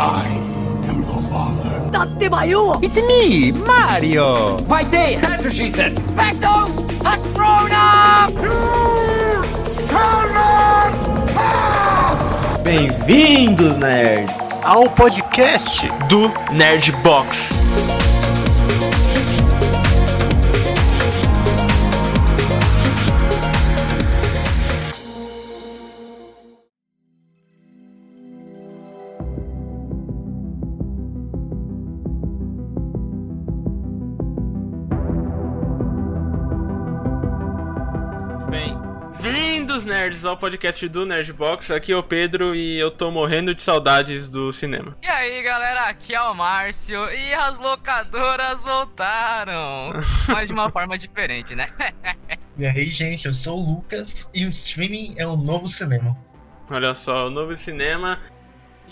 I am your father. Tatemayu! It's me, Mario! Vai ter! That's what she said! Specto! Patrona! Bem-vindos, nerds, ao podcast do Nerd Box. Bem-vindos, ao podcast do Nerdbox. Aqui é o Pedro e eu tô morrendo de saudades do cinema. E aí galera, aqui é o Márcio e as locadoras voltaram, mas de uma forma diferente, né? E aí, gente, eu sou o Lucas e o streaming é o novo cinema. Olha só, o novo cinema.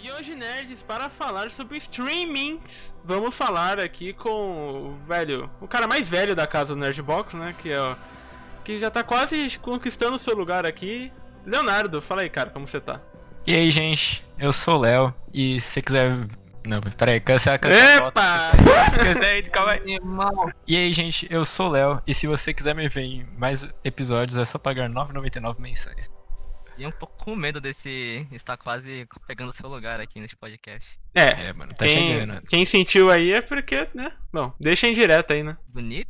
E hoje, nerds, para falar sobre streaming, vamos falar aqui com o velho, o cara mais velho da casa do Nerdbox, né? Que é o, que já tá quase conquistando o seu lugar aqui. Leonardo, fala aí, cara, como você tá? E aí, gente, eu sou o Léo e se você quiser. Não, peraí, cancela, cancela. Epa! Esquece aí, calma aí. E aí, gente, eu sou o Léo e se você quiser me ver em mais episódios é só pagar R$ 9,99 mensais. E um pouco com medo desse estar quase pegando seu lugar aqui nesse podcast. É, É, mano, tá quem, chegando. quem sentiu aí é porque, né? Bom, deixa em direto aí, né? Bonito?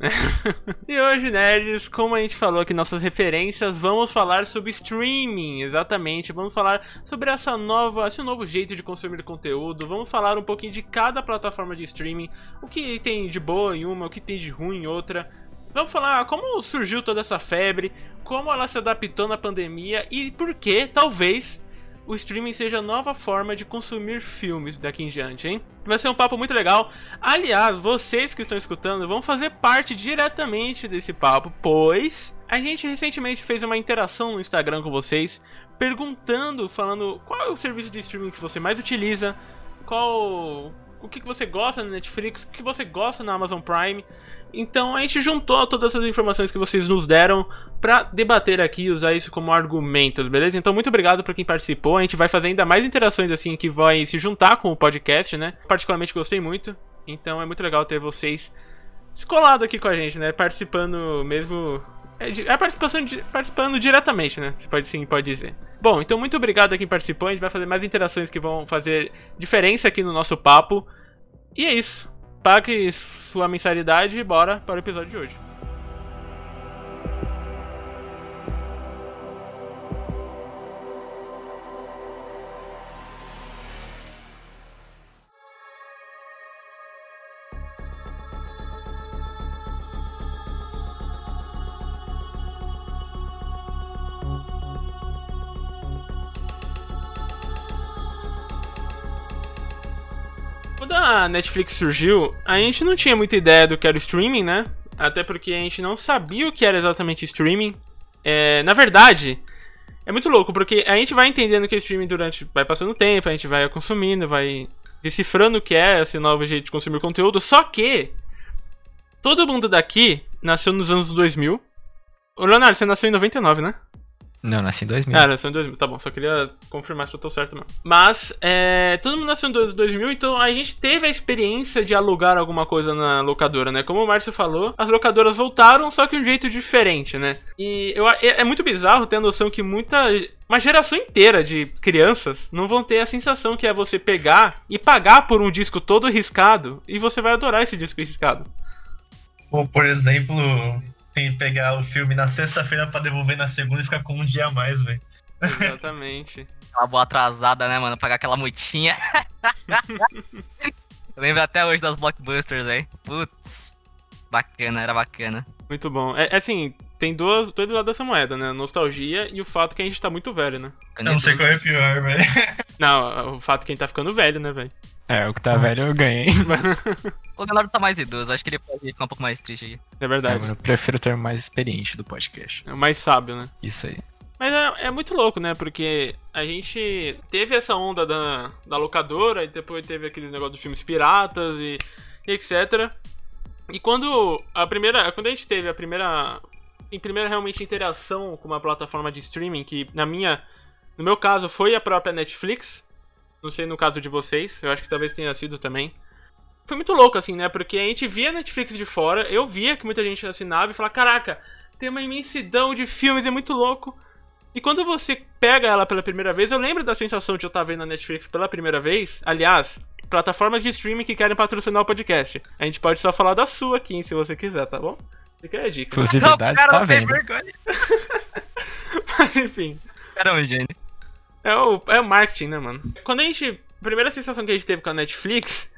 e hoje, nerds, como a gente falou aqui nossas referências, vamos falar sobre streaming, exatamente. Vamos falar sobre essa nova, esse novo jeito de consumir conteúdo. Vamos falar um pouquinho de cada plataforma de streaming, o que tem de boa em uma, o que tem de ruim em outra. Vamos falar como surgiu toda essa febre, como ela se adaptou na pandemia e por que, talvez, o streaming seja a nova forma de consumir filmes daqui em diante, hein? Vai ser um papo muito legal. Aliás, vocês que estão escutando vão fazer parte diretamente desse papo, pois a gente recentemente fez uma interação no Instagram com vocês, perguntando, falando qual é o serviço de streaming que você mais utiliza, qual o que você gosta no Netflix, o que você gosta na Amazon Prime. Então a gente juntou todas essas informações que vocês nos deram pra debater aqui e usar isso como argumentos, beleza? Então muito obrigado pra quem participou. A gente vai fazer ainda mais interações assim que vai se juntar com o podcast, né? Particularmente gostei muito. Então é muito legal ter vocês escolado aqui com a gente, né? Participando mesmo é, di- é participação di- participando diretamente, né? Você pode sim, pode dizer. Bom, então muito obrigado a quem participou. A gente vai fazer mais interações que vão fazer diferença aqui no nosso papo. E é isso. Pague sua mensalidade e bora para o episódio de hoje. A Netflix surgiu, a gente não tinha muita ideia do que era o streaming, né? Até porque a gente não sabia o que era exatamente streaming. É, na verdade, é muito louco, porque a gente vai entendendo o que é streaming durante. Vai passando o tempo, a gente vai consumindo, vai decifrando o que é esse novo jeito de consumir conteúdo. Só que. Todo mundo daqui nasceu nos anos 2000. Ô, Leonardo, você nasceu em 99, né? Não, nasci em 2000. Ah, nasceu em 2000, tá bom, só queria confirmar se eu tô certo mesmo. Mas, é, todo mundo nasceu em 2000, então a gente teve a experiência de alugar alguma coisa na locadora, né? Como o Márcio falou, as locadoras voltaram, só que de um jeito diferente, né? E eu, é, é muito bizarro ter a noção que muita. Uma geração inteira de crianças não vão ter a sensação que é você pegar e pagar por um disco todo riscado e você vai adorar esse disco riscado. Ou, por exemplo, tem que pegar o filme na sexta-feira pra devolver na segunda e ficar com um dia a mais, velho. Exatamente. Aquela boa atrasada, né, mano? Pagar aquela multinha. Eu lembro até hoje das blockbusters aí. Putz. Bacana, era bacana. Muito bom. É, é assim, tem dois, dois lados dessa moeda, né? Nostalgia e o fato que a gente tá muito velho, né? Eu não sei qual é pior, velho. Não, o fato que a gente tá ficando velho, né, velho? É, o que tá velho eu ganhei. O Leonardo tá mais idoso, acho que ele pode ficar um pouco mais triste aí. É É, verdade. mano, eu prefiro ter mais experiente do podcast. É o mais sábio, né? Isso aí. Mas é, é muito louco, né? Porque a gente teve essa onda da, da locadora e depois teve aquele negócio dos filmes piratas e, e etc. E quando a primeira. Quando a gente teve a primeira. Em primeira realmente interação com uma plataforma de streaming, que na minha. No meu caso foi a própria Netflix. Não sei no caso de vocês, eu acho que talvez tenha sido também. Foi muito louco, assim, né? Porque a gente via a Netflix de fora, eu via que muita gente assinava e falava, caraca, tem uma imensidão de filmes, é muito louco. E quando você pega ela pela primeira vez, eu lembro da sensação de eu estar vendo a Netflix pela primeira vez. Aliás, plataformas de streaming que querem patrocinar o podcast. A gente pode só falar da sua aqui, se você quiser, tá bom? Fica aí a dica. Exclusividade tá vendo. Mas enfim. Um gênio. É o, é o marketing, né, mano? Quando a gente. A primeira sensação que a gente teve com a Netflix.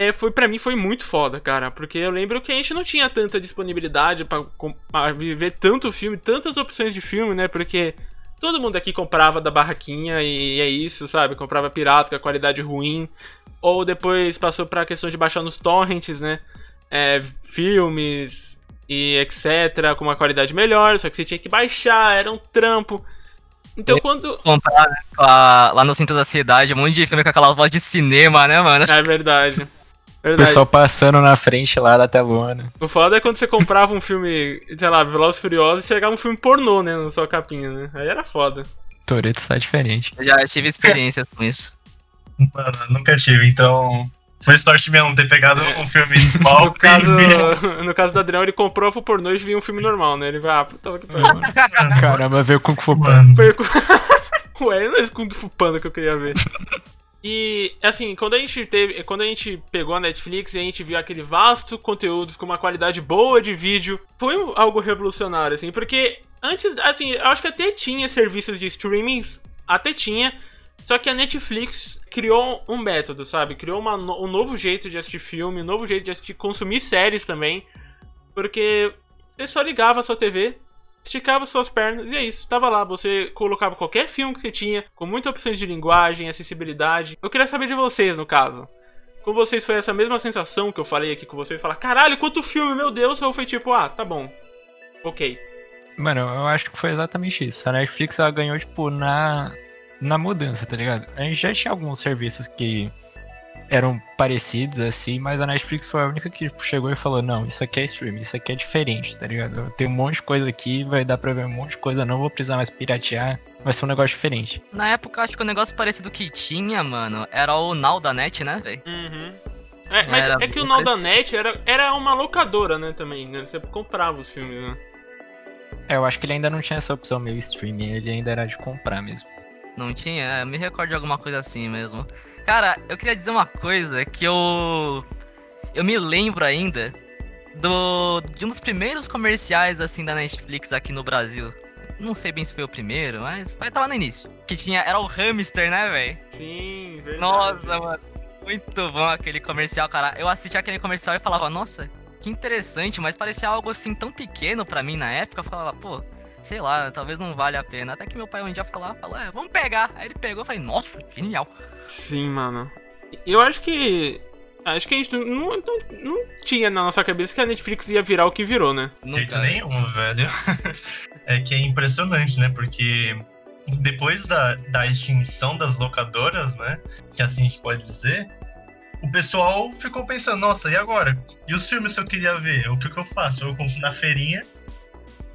É, foi para mim foi muito foda, cara, porque eu lembro que a gente não tinha tanta disponibilidade pra viver tanto filme, tantas opções de filme, né? Porque todo mundo aqui comprava da barraquinha e é isso, sabe? Comprava pirata com a qualidade ruim, ou depois passou pra questão de baixar nos torrents, né? É, filmes e etc, com uma qualidade melhor, só que você tinha que baixar, era um trampo. Então quando Comprar né, com a- lá no centro da cidade, um monte de filme com aquela voz de cinema, né, mano? É verdade. O Verdade. pessoal passando na frente lá da telona. O foda é quando você comprava um filme, sei lá, Velozes e Furiosos e chegava um filme pornô, né, na sua capinha, né? Aí era foda. Toreto tá diferente. Eu já tive experiência com isso. Mano, nunca tive, então. Foi sorte mesmo ter pegado É. um filme mal No caso, no caso do Adriano, ele comprou o pornô e via um filme normal, né? Ele vai, ah, puta que pariu. Caramba, veio Kung Fu Panda. Ué, não é esse Kung Fu Panda que eu queria ver. E, assim, quando a gente teve. Quando a gente pegou a Netflix e a gente viu aquele vasto conteúdo com uma qualidade boa de vídeo, foi algo revolucionário, assim, porque antes, assim, eu acho que até tinha serviços de streaming, até tinha, só que a Netflix criou um método, sabe? Criou uma um novo jeito de assistir filme, um novo jeito de assistir, consumir séries também, porque você só ligava a sua TV, esticava suas pernas e é isso. Tava lá, você colocava qualquer filme que você tinha, com muitas opções de linguagem, acessibilidade. Eu queria saber de vocês, no caso. Com vocês foi essa mesma sensação que eu falei aqui com vocês? Falar, caralho, quanto filme, meu Deus! Ou foi tipo, ah, tá bom. Ok. Mano, eu acho que foi exatamente isso. A Netflix ela ganhou, tipo, na, na mudança, tá ligado? A gente já tinha alguns serviços que eram parecidos, assim, mas a Netflix foi a única que tipo, chegou e falou: não, isso aqui é streaming, isso aqui é diferente, tá ligado? Tem um monte de coisa aqui, vai dar pra ver um monte de coisa, não vou precisar mais piratear, vai ser um negócio diferente. Na época, acho que o negócio parecido que tinha, mano, era o Now da Net, né, velho? Uhum. É, mas Era é que o Now da Net era, era uma locadora, né, também, né? Você comprava os filmes, né? É, eu acho que ele ainda não tinha essa opção meio streaming, ele ainda era de comprar mesmo. Não tinha? É, me recordo de alguma coisa assim mesmo. Cara, eu queria dizer uma coisa que eu. Eu me lembro ainda do. de um dos primeiros comerciais assim da Netflix aqui no Brasil. Não sei bem se foi o primeiro, mas vai estar lá no início. Que tinha. Era o hamster, né, velho? Sim, verdade. Nossa, mano. Muito bom aquele comercial, cara. Eu assistia aquele comercial e falava, nossa, que interessante, mas parecia algo assim tão pequeno pra mim na época. Eu falava, pô, sei lá, talvez não vale a pena. Até que meu pai um dia falou, falou, é, vamos pegar. Aí ele pegou e falei, nossa, genial. Sim, mano. Eu acho que. Acho que a gente não, não, não tinha na nossa cabeça que a Netflix ia virar o que virou, né? de jeito Nunca. nenhum, velho. é que é impressionante, né? Porque depois da, da extinção das locadoras, né? Que assim a gente pode dizer, o pessoal ficou pensando, nossa, e agora? E os filmes que eu queria ver? O que, que eu faço? Eu compro na feirinha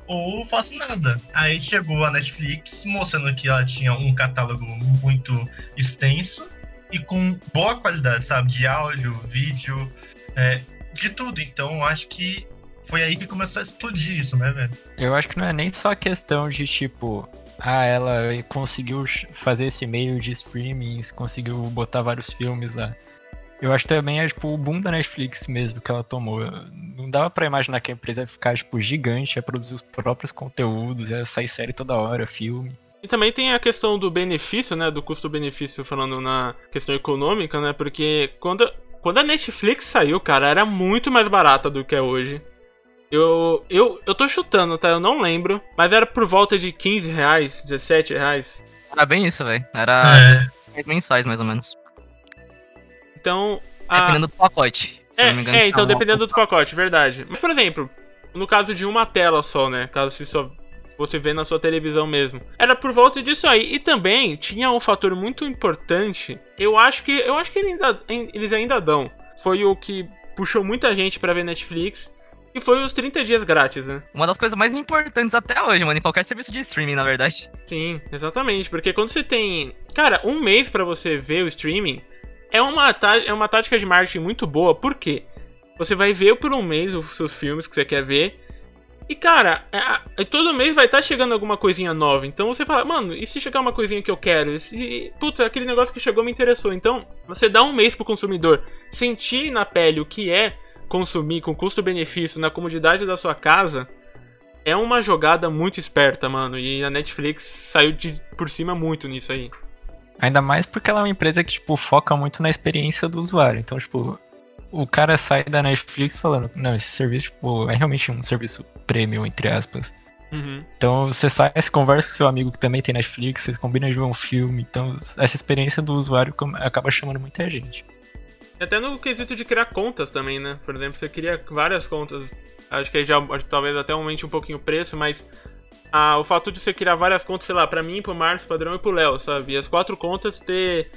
ou faço nada. Aí chegou a Netflix mostrando que ela tinha um catálogo muito extenso e com boa qualidade, sabe? De áudio, vídeo, é, de tudo. Então acho que foi aí que começou a explodir isso, né, velho? Eu acho que não é nem só questão de tipo, ah, ela conseguiu fazer esse meio de streamings, conseguiu botar vários filmes lá. Eu acho também é tipo o boom da Netflix mesmo que ela tomou. Não dava pra imaginar que a empresa ia ficar tipo gigante, ia produzir os próprios conteúdos, ia sair série toda hora, filme. E também tem a questão do benefício, né? Do custo-benefício, falando na questão econômica, né? Porque quando, quando a Netflix saiu, cara, era muito mais barata do que é hoje. Eu, eu, eu tô chutando, tá? Eu não lembro. Mas era por volta de 15 reais, 17 reais. Era bem isso, velho. Era É. 10 mensais, mais ou menos. Então. a- Dependendo do pacote. Se É, não me engano. é, então dependendo do pacote, verdade. Mas, por exemplo, no caso de uma tela só, né? Caso você só você vê na sua televisão mesmo. Era por volta disso aí. E também tinha um fator muito importante. Eu acho que. Eu acho que ele ainda- eles ainda dão. Foi o que puxou muita gente pra ver Netflix. E foi os 30 dias grátis, né? Uma das coisas mais importantes até hoje, mano, em qualquer serviço de streaming, na verdade. Sim, exatamente. Porque quando você tem. Cara, um mês pra você ver o streaming é uma, tá- é uma tática de marketing muito boa. Por quê? Você vai ver por um mês os seus filmes que você quer ver. E, cara, é- é- todo mês vai estar chegando alguma coisinha nova. Então você fala, mano, e se chegar uma coisinha que eu quero? E putz, aquele negócio que chegou me interessou. Então, você dá um mês pro consumidor sentir na pele o que é consumir com custo-benefício na comodidade da sua casa. É uma jogada muito esperta, mano. E a Netflix saiu de, por cima muito nisso aí. Ainda mais porque ela é uma empresa que, tipo, foca muito na experiência do usuário. Então, tipo, o cara sai da Netflix falando, não, esse serviço, tipo, é realmente um serviço premium, entre aspas. Uhum. Então você sai, você conversa com seu amigo que também tem Netflix, vocês combinam de ver um filme. Então essa experiência do usuário acaba chamando muita gente. Até no quesito de criar contas também, né? Por exemplo, você cria várias contas. Acho que aí já talvez até aumente um pouquinho o preço, mas ah, o fato de você criar várias contas, sei lá, pra mim, pro Márcio, Padrão e pro Léo, sabe? E as quatro contas ter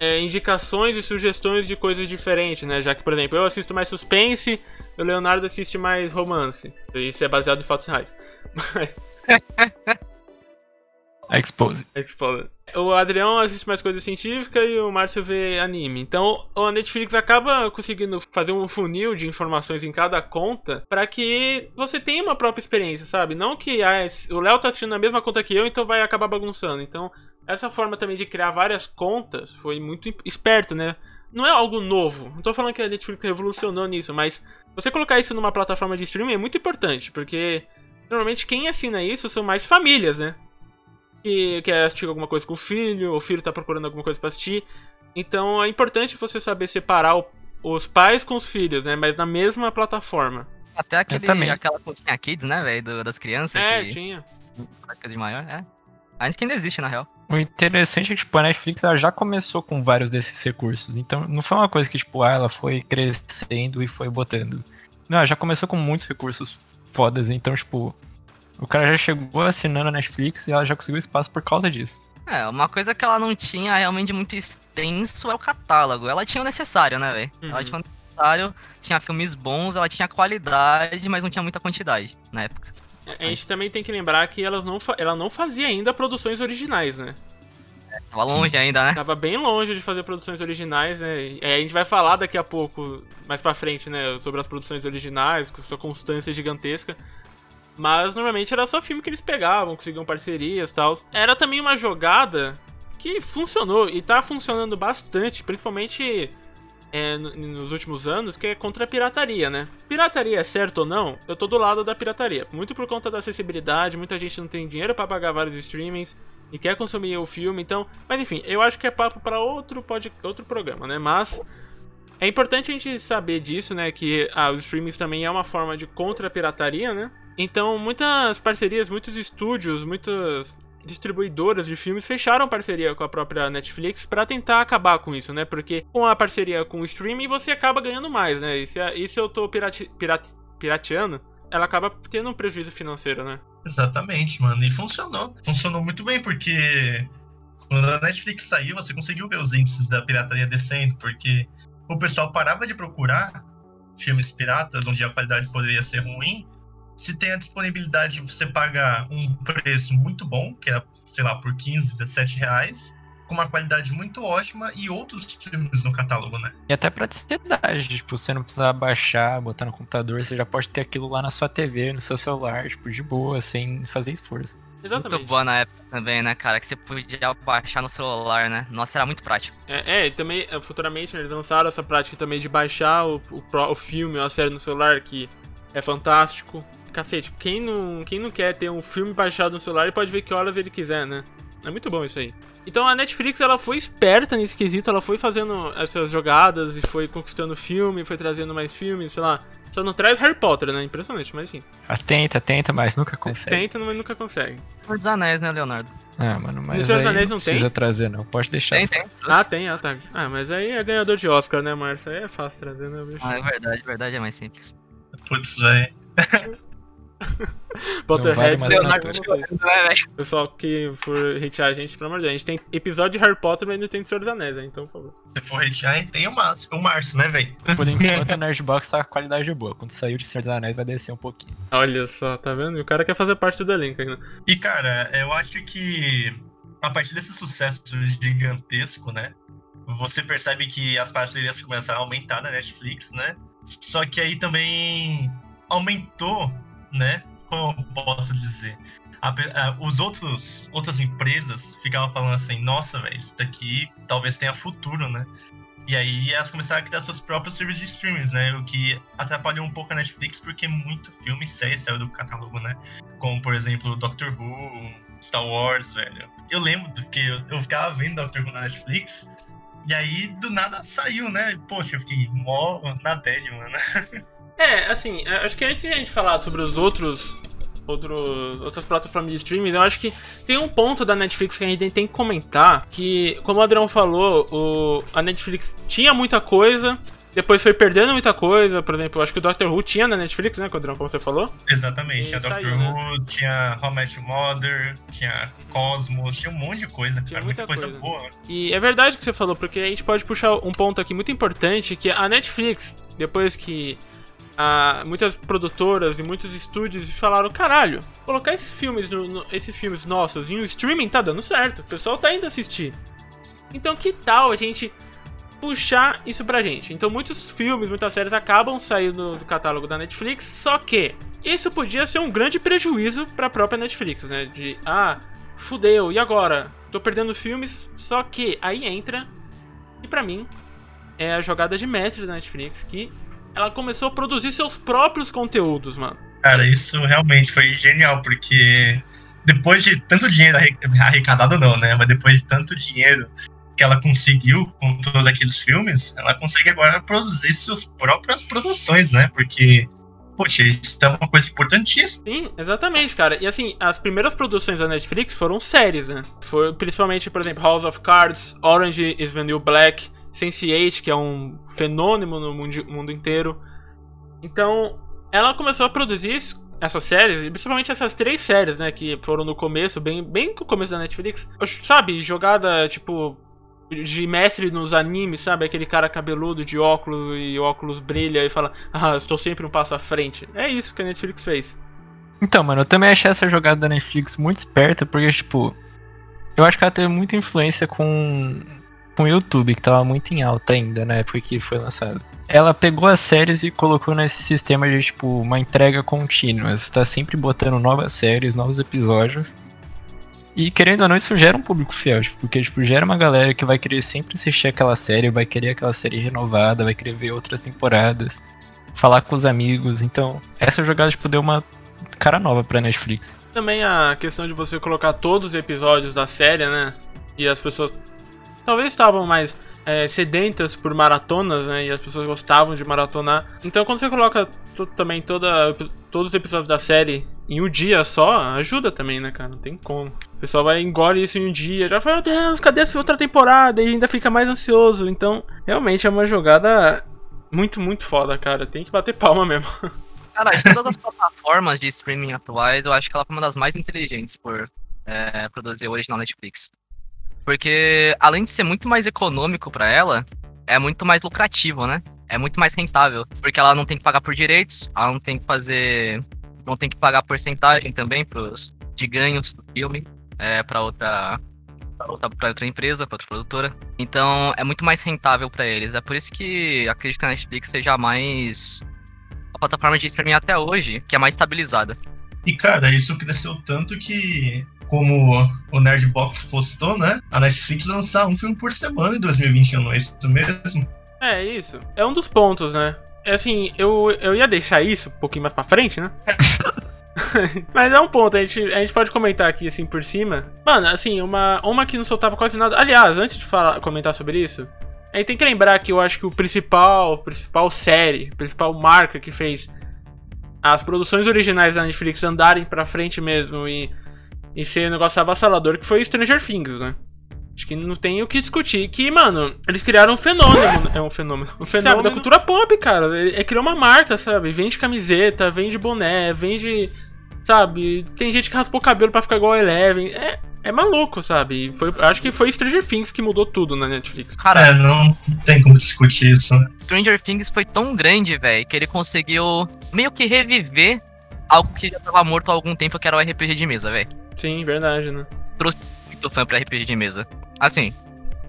é, indicações e sugestões de coisas diferentes, né? Já que, por exemplo, eu assisto mais suspense, o Leonardo assiste mais romance. Isso é baseado em fatos reais. Mas. Expose. Exploded. O Adrião assiste mais coisa científica e o Márcio vê anime. Então, a Netflix acaba conseguindo fazer um funil de informações em cada conta para que você tenha uma própria experiência, sabe? Não que ah, o Léo tá assistindo na mesma conta que eu, então vai acabar bagunçando. Então, essa forma também de criar várias contas foi muito esperto, né? Não é algo novo. Não tô falando que a Netflix revolucionou nisso, mas você colocar isso numa plataforma de streaming é muito importante, porque normalmente quem assina isso são mais famílias, né? Que quer assistir alguma coisa com o filho, ou o filho tá procurando alguma coisa pra assistir. Então é importante você saber separar o- os pais com os filhos, né? Mas na mesma plataforma. Até aquele, também. aquela continha Kids, né, velho, das crianças. É, que... tinha. que de maior, é. Ainda que ainda existe, na real. O interessante é que, tipo, a Netflix ela já começou com vários desses recursos. Então, não foi uma coisa que, tipo, ah, ela foi crescendo e foi botando. Não, ela já começou com muitos recursos fodas. Então, tipo, o cara já chegou assinando a Netflix e ela já conseguiu espaço por causa disso. É, uma coisa que ela não tinha realmente muito extenso é o catálogo. Ela tinha o necessário, né, velho? Uhum. Ela tinha o necessário, tinha filmes bons, ela tinha qualidade, mas não tinha muita quantidade na época. A gente também tem que lembrar que elas não fa- ela não fazia ainda produções originais, né? Tava longe ainda, né? Tava bem longe de fazer produções originais, né? E aí a gente vai falar daqui a pouco, mais pra frente, né? Sobre as produções originais, com sua constância gigantesca. Mas normalmente era só filme que eles pegavam, conseguiam parcerias e tal. Era também uma jogada que funcionou e tá funcionando bastante, principalmente é, no- nos últimos anos, que é contra a pirataria, né? Pirataria é certo ou não? Eu tô do lado da pirataria. Muito por conta da acessibilidade, muita gente não tem dinheiro pra pagar vários streamings e quer consumir o filme, então. Mas enfim, eu acho que é papo pra outro, pod... outro programa, né? Mas. É importante a gente saber disso, né? Que ah, os streamings também é uma forma de contra a pirataria, né? Então, muitas parcerias, muitos estúdios, muitas distribuidoras de filmes fecharam parceria com a própria Netflix pra tentar acabar com isso, né? Porque com a parceria com o streaming você acaba ganhando mais, né? E se, e se eu tô pirate, pirateando, ela acaba tendo um prejuízo financeiro, né? Exatamente, mano. E funcionou. Funcionou muito bem, porque quando a Netflix saiu, você conseguiu ver os índices da pirataria descendo, porque o pessoal parava de procurar filmes piratas, onde a qualidade poderia ser ruim, se tem a disponibilidade de você pagar um preço muito bom, que é, sei lá, por 15, 17 reais, com uma qualidade muito ótima e outros filmes no catálogo, né? E até praticidade, tipo, você não precisa baixar, botar no computador, você já pode ter aquilo lá na sua TV, no seu celular, tipo, de boa, sem fazer esforço. Exatamente. Muito boa na época também, né, cara? Que você podia baixar no celular, né? Nossa, era muito prático. É, é, e também, é, futuramente, né, eles lançaram essa prática também de baixar o, o, o filme ou a série no celular, que é fantástico. Cacete, quem não, quem não quer ter um filme baixado no celular, ele pode ver que horas ele quiser, né? É muito bom isso aí. Então a Netflix, ela foi esperta nesse quesito, ela foi fazendo essas jogadas e foi conquistando filme, foi trazendo mais filmes, sei lá. Só não traz Harry Potter, né? Impressionante, mas sim. Atenta, atenta, mas nunca consegue. Tenta, mas nunca consegue. Senhor dos Anéis, né, Leonardo? Ah, mano, mas Senhor dos Anéis não não tem? precisa trazer, não. Pode deixar. Tem, tem. Ah, tem, ah, tá. Ah, mas aí é ganhador de Oscar, né, Márcio? Aí é fácil trazer, né, bicho? Ah, é verdade, verdade, é mais simples. Putz, velho. Potterhead. vale né, velho? Pessoal que for hatear a gente, pelo amor de Deus. A gente tem episódio de Harry Potter, mas ainda tem de Senhor dos Anéis, né? Então, por favor. Se for hatear, tem o Márcio, o Márcio, né, velho? Por enquanto, o Nerdbox tá com qualidade boa. Quando saiu de Senhor dos Anéis, vai descer um pouquinho. Olha só, tá vendo? E o cara quer fazer parte do elenco ainda. E, cara, eu acho que a partir desse sucesso gigantesco, né? Você percebe que as parcerias começaram a aumentar na Netflix, né? Só que aí também aumentou, né? Como eu posso dizer? A a- os outros outras empresas ficavam falando assim, nossa, velho, isso daqui talvez tenha futuro, né? E aí elas começaram a criar seus próprios serviços de streamings, né? O que atrapalhou um pouco a Netflix, porque muito filme e série saiu do catálogo, né? Como, por exemplo, Doctor Who, Star Wars, velho. Eu lembro que eu, eu ficava vendo Doctor Who na Netflix, e aí do nada saiu, né? Poxa, eu fiquei mó na bad, mano. É, assim, é, acho que antes de a gente falar sobre os outros. Outros, outras plataformas de streaming, eu acho que tem um ponto da Netflix que a gente tem que comentar. Que, como o Adrião falou, o, a Netflix tinha muita coisa, depois foi perdendo muita coisa. Por exemplo, acho que o Doctor Who tinha na Netflix, né, Adrião, como você falou? Exatamente, tinha Doctor né? Who, tinha How Your Mother, tinha Cosmos, tinha um monte de coisa, Tinha cara, muita, muita coisa, coisa. boa. E é verdade o que você falou, porque a gente pode puxar um ponto aqui muito importante, que a Netflix, depois que ah, muitas produtoras e muitos estúdios falaram, caralho, colocar esses filmes, no, no- esses filmes nossos em um streaming tá dando certo, o pessoal tá indo assistir. Então que tal a gente puxar isso pra gente? Então muitos filmes, muitas séries acabam saindo do catálogo da Netflix, só que isso podia ser um grande prejuízo pra própria Netflix, né? De, ah, fudeu, e agora? Tô perdendo filmes, só que aí entra, e pra mim, é a jogada de mestre da Netflix, que ela começou a produzir seus próprios conteúdos, mano. Cara, isso realmente foi genial, porque depois de tanto dinheiro arre- arrecadado, não, né? Mas depois de tanto dinheiro que ela conseguiu com todos aqueles filmes, ela consegue agora produzir suas próprias produções, né? Porque, poxa, isso é uma coisa importantíssima. Sim, exatamente, cara. E assim, as primeiras produções da Netflix foram séries, né? Foi principalmente, por exemplo, House of Cards, Orange is the New Black, Sense8, que é um fenômeno no mundo, mundo inteiro. Então, ela começou a produzir es- essas séries, principalmente essas três séries, né, que foram no começo, bem, bem no começo da Netflix. Sabe, jogada, tipo, de mestre nos animes, sabe? Aquele cara cabeludo de óculos e óculos brilha e fala, ah, estou sempre um passo à frente. É isso que a Netflix fez. Então, mano, eu também achei essa jogada da Netflix muito esperta, porque, tipo, eu acho que ela teve muita influência com, com o YouTube, que tava muito em alta ainda na época que foi lançado. Ela pegou as séries e colocou nesse sistema de, tipo, uma entrega contínua. Você tá sempre botando novas séries, novos episódios. E querendo ou não, isso gera um público fiel, tipo, porque, tipo, gera uma galera que vai querer sempre assistir aquela série, vai querer aquela série renovada, vai querer ver outras temporadas, falar com os amigos. Então, essa jogada, tipo, deu uma cara nova pra Netflix. Também a questão de você colocar todos os episódios da série, né? E as pessoas talvez estavam mais é, sedentas por maratonas, né? E as pessoas gostavam de maratonar. Então quando você coloca também toda, todos os episódios da série em um dia só, ajuda também, né, cara? Não tem como. O pessoal vai engole isso em um dia, já fala, meu Deus, cadê essa outra temporada? E ainda fica mais ansioso. Então, realmente é uma jogada muito, muito foda, cara. Tem que bater palma mesmo. Cara, de todas as plataformas de streaming atuais, eu acho que ela foi uma das mais inteligentes por é, produzir original Netflix. Porque, além de ser muito mais econômico pra ela, é muito mais lucrativo, né? É muito mais rentável. Porque ela não tem que pagar por direitos, ela não tem que fazer. Não tem que pagar porcentagem também pros, de ganhos do filme é, pra outra. Pra outra, empresa, pra outra produtora. Então é muito mais rentável pra eles. É por isso que acredito que a Netflix seja mais a plataforma de streaming até hoje, que é mais estabilizada. E, cara, isso cresceu tanto que, como o Nerdbox postou, né? A Netflix lançar um filme por semana em 2021, não é isso mesmo? É isso. É um dos pontos, né? É assim, eu, eu ia deixar isso um pouquinho mais pra frente, né? Mas é um ponto, a gente, a gente pode comentar aqui assim por cima. Mano, assim, uma, uma que não soltava quase nada. Aliás, antes de falar, comentar sobre isso, a gente tem que lembrar que eu acho que o principal, principal série, principal marca que fez as produções originais da Netflix andarem pra frente mesmo e, e ser um negócio avassalador, que foi Stranger Things, né? Acho que não tem o que discutir. Que, mano, eles criaram um fenômeno. É um fenômeno. Um fenômeno da cultura pop, cara. É, é criar uma marca, sabe? Vende camiseta, vende boné, vende sabe? Tem gente que raspou o cabelo pra ficar igual a Eleven. É, é maluco, sabe? Foi, acho que foi Stranger Things que mudou tudo na Netflix. Cara, É, não tem como discutir isso, né? Stranger Things foi tão grande, velho, que ele conseguiu meio que reviver algo que já tava morto há algum tempo, que era o RPG de mesa, velho. Sim, verdade, né? Muito fã pra RPG de mesa. Assim,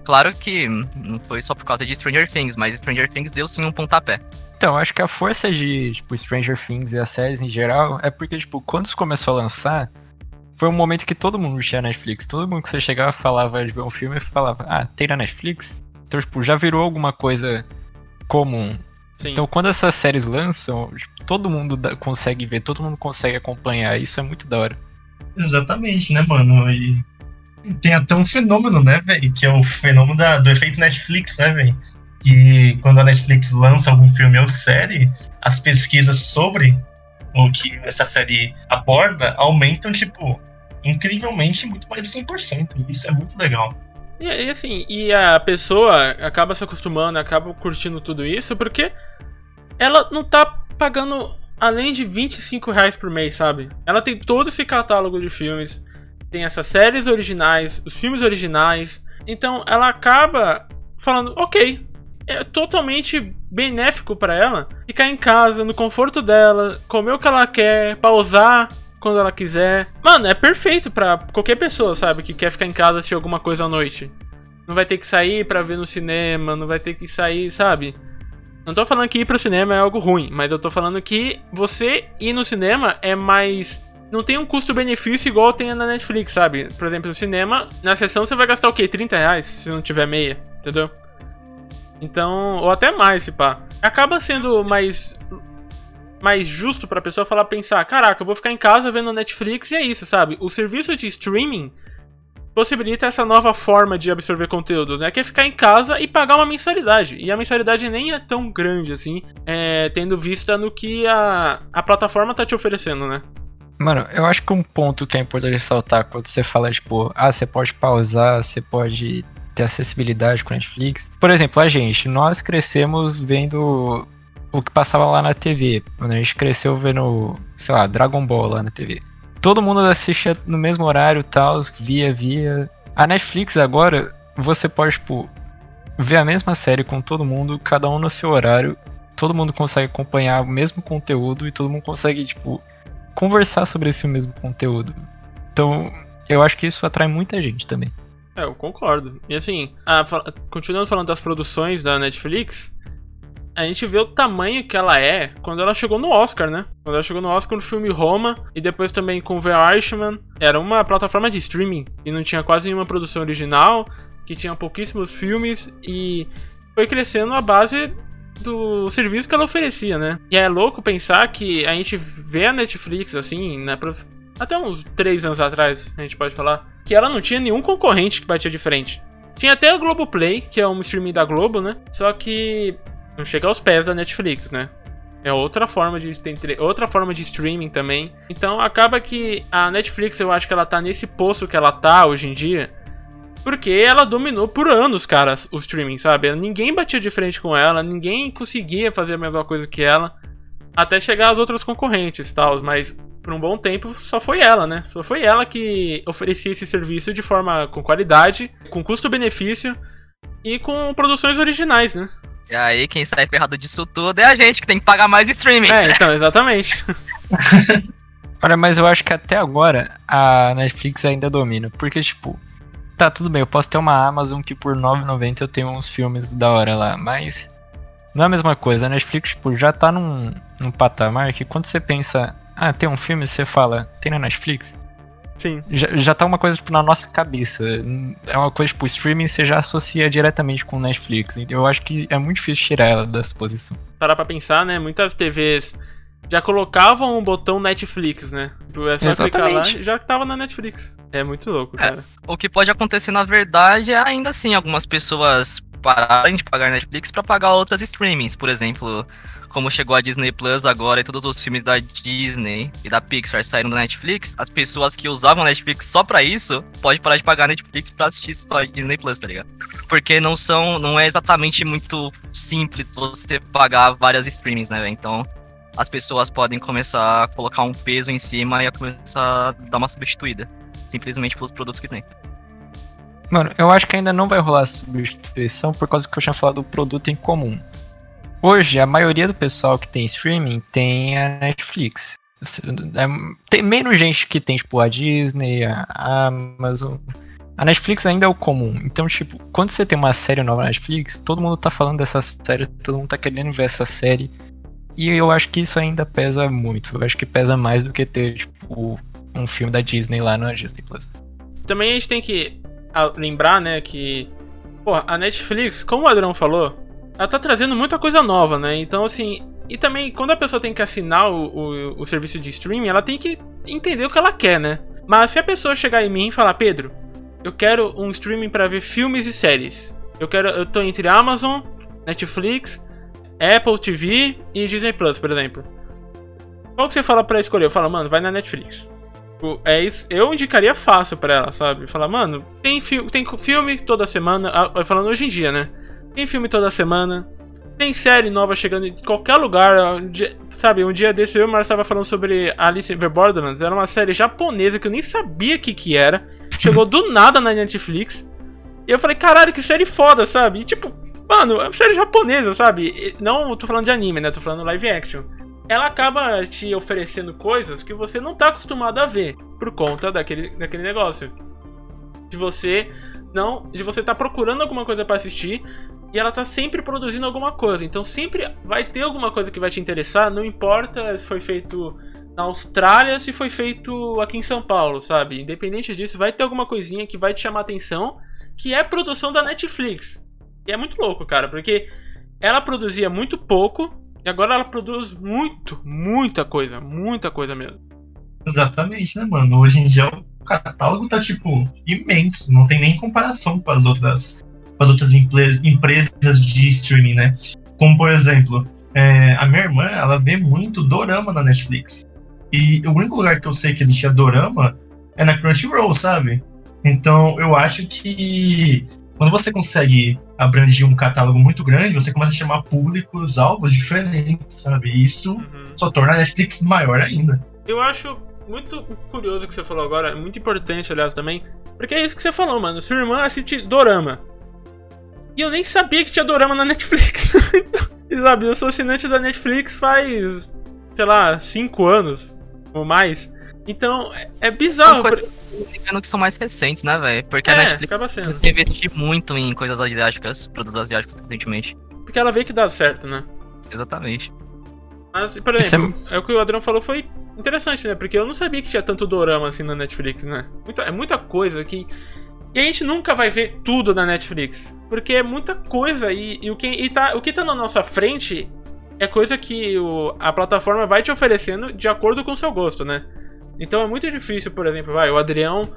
claro que não foi só por causa de Stranger Things, mas Stranger Things deu sim um pontapé. Então, acho que a força de, tipo, Stranger Things e as séries em geral é porque, tipo, quando isso começou a lançar, foi um momento que todo mundo tinha Netflix. Todo mundo que você chegava falava de ver um filme e falava, ah, tem na Netflix? Então, tipo, já virou alguma coisa comum. Sim. Então, quando essas séries lançam, tipo, todo mundo consegue ver, todo mundo consegue acompanhar. Isso é muito da hora. Exatamente, né, mano? E tem até um fenômeno, né, velho? Que é o fenômeno da- do efeito Netflix, né, velho? Que quando a Netflix lança algum filme ou série, as pesquisas sobre o que essa série aborda aumentam, tipo, incrivelmente muito mais de 100%. E isso é muito legal. E, e assim, e a pessoa acaba se acostumando, acaba curtindo tudo isso, porque ela não tá pagando além de 25 reais por mês, sabe? Ela tem todo esse catálogo de filmes, tem essas séries originais, os filmes originais, então ela acaba falando, ok, é totalmente benéfico pra ela ficar em casa, no conforto dela, comer o que ela quer, pausar quando ela quiser. Mano, é perfeito pra qualquer pessoa, sabe, que quer ficar em casa assistir alguma coisa à noite. Não vai ter que sair pra ver no cinema, não vai ter que sair, sabe? Não tô falando que ir pro cinema é algo ruim, mas eu tô falando que você ir no cinema é mais. Não tem um custo-benefício igual tem na Netflix, sabe? Por exemplo, no cinema, na sessão você vai gastar o quê? 30 reais se não tiver meia, entendeu? Então, ou até mais, se pá. Acaba sendo mais mais justo pra pessoa falar, pensar, caraca, eu vou ficar em casa vendo Netflix e é isso, sabe? O serviço de streaming possibilita essa nova forma de absorver conteúdos, né? Que é ficar em casa e pagar uma mensalidade. E a mensalidade nem é tão grande assim, é, tendo vista no que a, a plataforma tá te oferecendo, né? Mano, eu acho que um ponto que é importante ressaltar quando você fala, tipo, ah, você pode pausar, você pode ter acessibilidade com Netflix. Por exemplo, a gente, nós crescemos vendo o que passava lá na TV. Quando a gente cresceu vendo, sei lá, Dragon Ball lá na TV. Todo mundo assistia no mesmo horário e tal, via, via. A Netflix agora, você pode, tipo, ver a mesma série com todo mundo, cada um no seu horário. Todo mundo consegue acompanhar o mesmo conteúdo e todo mundo consegue, tipo, conversar sobre esse mesmo conteúdo. Então, eu acho que isso atrai muita gente também. É, eu concordo. E assim, a- continuando falando das produções da Netflix, a gente vê o tamanho que ela é quando ela chegou no Oscar, né? Quando ela chegou no Oscar no filme Roma e depois também com The Irishman. Era uma plataforma de streaming e não tinha quase nenhuma produção original, que tinha pouquíssimos filmes e foi crescendo a base do serviço que ela oferecia, né? E é louco pensar que a gente vê a Netflix assim, né? Até uns três anos atrás, a gente pode falar, que ela não tinha nenhum concorrente que batia de frente. Tinha até a Globoplay, que é um streaming da Globo, né? Só que não chega aos pés da Netflix, né? É outra forma de outra forma de streaming também. Então acaba que a Netflix, eu acho que ela tá nesse poço que ela tá hoje em dia, porque ela dominou por anos, cara, o streaming, sabe? Ninguém batia de frente com ela, ninguém conseguia fazer a mesma coisa que ela, até chegar as outras concorrentes, tal, mas por um bom tempo só foi ela, né? Só foi ela que oferecia esse serviço de forma com qualidade, com custo-benefício e com produções originais, né? E aí, quem sai ferrado disso tudo é a gente, que tem que pagar mais streaming. É, então, exatamente. Olha, mas eu acho que até agora a Netflix ainda domina. Porque, tipo, tá tudo bem, eu posso ter uma Amazon que por R$ 9,90 eu tenho uns filmes da hora lá, mas não é a mesma coisa. A Netflix, tipo, já tá num, num patamar que quando você pensa, ah, tem um filme, você fala, tem na Netflix? Sim. Já, já tá uma coisa, tipo, na nossa cabeça. É uma coisa, tipo, streaming você já associa diretamente com Netflix. Então eu acho que é muito difícil tirar ela dessa posição. Parar pra pensar, né? Muitas TVs já colocavam um botão Netflix, né? Tipo, É só clicar lá Exatamente. e já tava na Netflix. É muito louco, É. cara. O que pode acontecer, na verdade, é ainda assim algumas pessoas pararem de pagar Netflix pra pagar outras streamings. Por exemplo, como chegou a Disney Plus agora e todos os filmes da Disney e da Pixar saíram da Netflix, as pessoas que usavam Netflix só pra isso, pode parar de pagar Netflix pra assistir só a Disney Plus, tá ligado? Porque não são, não é exatamente muito simples você pagar várias streamings, né, velho? Então, as pessoas podem começar a colocar um peso em cima e a começar a dar uma substituída. Simplesmente pelos produtos que tem. Mano, eu acho que ainda não vai rolar substituição por causa que eu tinha falado do produto em comum. Hoje, a maioria do pessoal que tem streaming tem a Netflix. É, tem menos gente que tem, tipo, a Disney, a Amazon. A Netflix ainda é o comum. Então, tipo, quando você tem uma série nova na Netflix, todo mundo tá falando dessa série, todo mundo tá querendo ver essa série. E eu acho que isso ainda pesa muito. Eu acho que pesa mais do que ter, tipo, um filme da Disney lá na Disney Plus. Também a gente tem que lembrar, né, que. Porra, a Netflix, como o Adrão falou, ela tá trazendo muita coisa nova, né? Então, assim. E também, quando a pessoa tem que assinar o, o, o serviço de streaming, ela tem que entender o que ela quer, né? Mas se a pessoa chegar em mim e falar, Pedro, eu quero um streaming para ver filmes e séries. Eu quero. Eu tô entre Amazon, Netflix, Apple TV e Disney Plus, por exemplo. Qual que você fala para escolher? Eu falo, mano, vai na Netflix. Tipo, é isso, eu indicaria fácil para ela, sabe? Falar, mano, tem, fi tem filme toda semana, ah, falando hoje em dia, né? Tem filme toda semana, tem série nova chegando em qualquer lugar. Sabe, um dia desse eu e o Marcelo estava falando sobre Alice in Borderlands. Era uma série japonesa que eu nem sabia o que, que era. Chegou do nada na Netflix. E eu falei, caralho, que série foda, sabe? E tipo, mano, é uma série japonesa, sabe? Não tô falando de anime, né? Tô falando live action. Ela acaba te oferecendo coisas que você não tá acostumado a ver por conta daquele, daquele negócio. De você não, de você tá procurando alguma coisa para assistir e ela tá sempre produzindo alguma coisa. Então sempre vai ter alguma coisa que vai te interessar, não importa se foi feito na Austrália, se foi feito aqui em São Paulo, sabe? Independente disso, vai ter alguma coisinha que vai te chamar atenção, que é produção da Netflix. E é muito louco, cara, porque ela produzia muito pouco e agora ela produz muito, muita coisa, muita coisa mesmo. Exatamente, né, mano? Hoje em dia o catálogo tá, tipo, imenso, não tem nem comparação com as outras, com as outras empresas de streaming, né? Como, por exemplo, é, a minha irmã, ela vê muito dorama na Netflix. E o único lugar que eu sei que existia dorama é na Crunchyroll, sabe? Então eu acho que quando você consegue abranger um catálogo muito grande, você começa a chamar públicos alvos diferentes, sabe? E isso uhum. só torna a Netflix maior ainda. Eu acho muito curioso o que você falou agora, muito importante, aliás, também, porque é isso que você falou, mano. Sua irmã assiste Dorama. E eu nem sabia que tinha Dorama na Netflix. sabe, eu sou assinante da Netflix faz, sei lá, 5 anos ou mais. Então, é, é bizarro. São coisas, por... que são mais recentes, né, velho? Porque é, a Netflix acaba sendo. investir muito em coisas asiáticas, produtos asiáticos recentemente. Porque ela vê que dá certo, né? Exatamente. Mas, por exemplo, é... é... o que o Adriano falou foi interessante, né? Porque eu não sabia que tinha tanto dorama assim na Netflix, né? Muita, é muita coisa que. E a gente nunca vai ver tudo na Netflix. Porque é muita coisa e, e o, que, e tá, o que tá na nossa frente é coisa que o, a plataforma vai te oferecendo de acordo com o seu gosto, né? Então é muito difícil, por exemplo, vai, o Adrião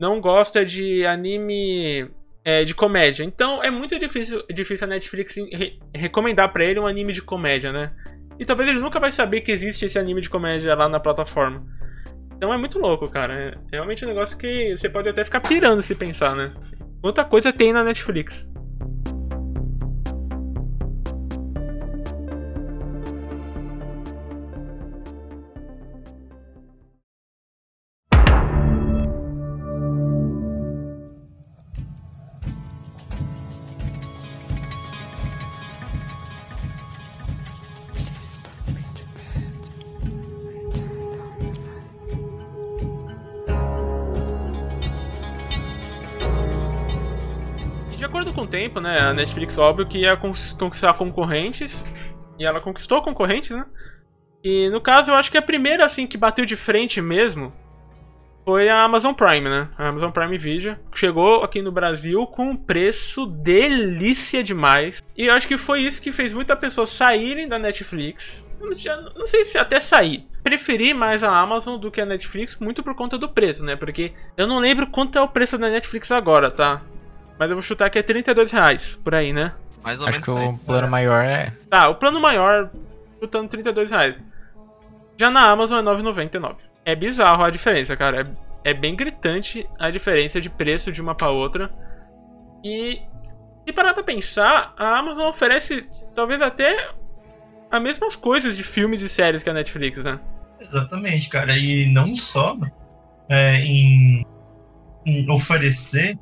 não gosta de anime é, de comédia. Então é muito difícil, difícil a Netflix re recomendar para ele um anime de comédia, né? E talvez ele nunca vai saber que existe esse anime de comédia lá na plataforma. Então é muito louco, cara. É realmente um negócio que você pode até ficar pirando se pensar, né? Outra coisa tem na Netflix. Tempo, né? A Netflix, óbvio, que ia conquistar concorrentes. E ela conquistou concorrentes, né? E no caso, eu acho que a primeira, assim, que bateu de frente mesmo foi a Amazon Prime, né? A Amazon Prime Video. Chegou aqui no Brasil com um preço delícia demais. E eu acho que foi isso que fez muitas pessoas saírem da Netflix. Não sei se até sair. Preferi mais a Amazon do que a Netflix, muito por conta do preço, né? Porque eu não lembro quanto é o preço da Netflix agora, tá? Mas eu vou chutar que é 32 reais, por aí, né? Mais ou Acho menos. que o plano maior é. Tá, o plano maior, chutando 32 reais. Já na Amazon é 9,99. É bizarro a diferença, cara. É, é bem gritante a diferença de preço de uma pra outra. E se parar pra pensar, a Amazon oferece talvez até as mesmas coisas de filmes e séries que a Netflix, né? Exatamente, cara. E não só é, em, em oferecer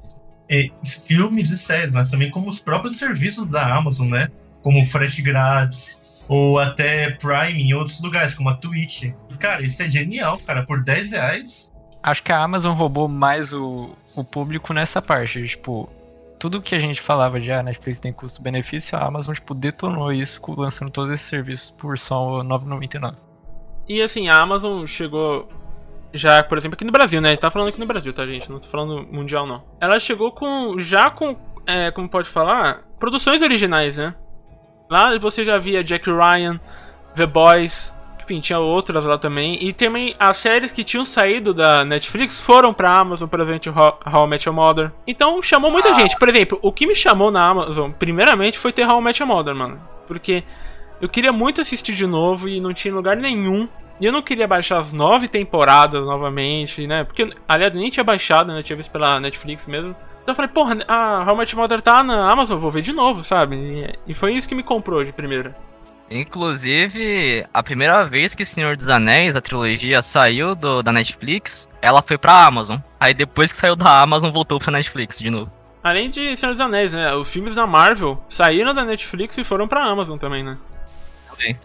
é, filmes e séries, mas também como os próprios serviços da Amazon, né? Como frete grátis, ou até Prime em outros lugares, como a Twitch. Cara, isso é genial, cara. Por 10 reais. Acho que a Amazon roubou mais o, o público nessa parte. Tipo, tudo que a gente falava de ah, Netflix tem custo-benefício, a Amazon, tipo, detonou isso lançando todos esses serviços por só R$ 9,99. E assim, a Amazon chegou já, por exemplo, aqui no Brasil, né? A gente tá falando aqui no Brasil, tá, gente? Não tô falando mundial, não. Ela chegou com, já com, é, como pode falar, produções originais, né? Lá você já via Jack Ryan, The Boys, enfim, tinha outras lá também. E também as séries que tinham saído da Netflix foram pra Amazon, por exemplo, How, How I Met Your Mother. Então chamou muita gente. Por exemplo, o que me chamou na Amazon, primeiramente, foi ter How I Met Your Mother, mano. Porque eu queria muito assistir de novo e não tinha lugar nenhum. E eu não queria baixar as nove temporadas novamente, né? Porque, aliás, eu nem tinha baixado, né? Eu tinha visto pela Netflix mesmo. Então eu falei, porra, a How Much Mother tá na Amazon, vou ver de novo, sabe? E foi isso que me comprou de primeira. Inclusive, a primeira vez que Senhor dos Anéis, a trilogia, saiu do, da Netflix, ela foi pra Amazon. Aí depois que saiu da Amazon, voltou pra Netflix de novo. Além de Senhor dos Anéis, né? Os filmes da Marvel saíram da Netflix e foram pra Amazon também, né? Sim.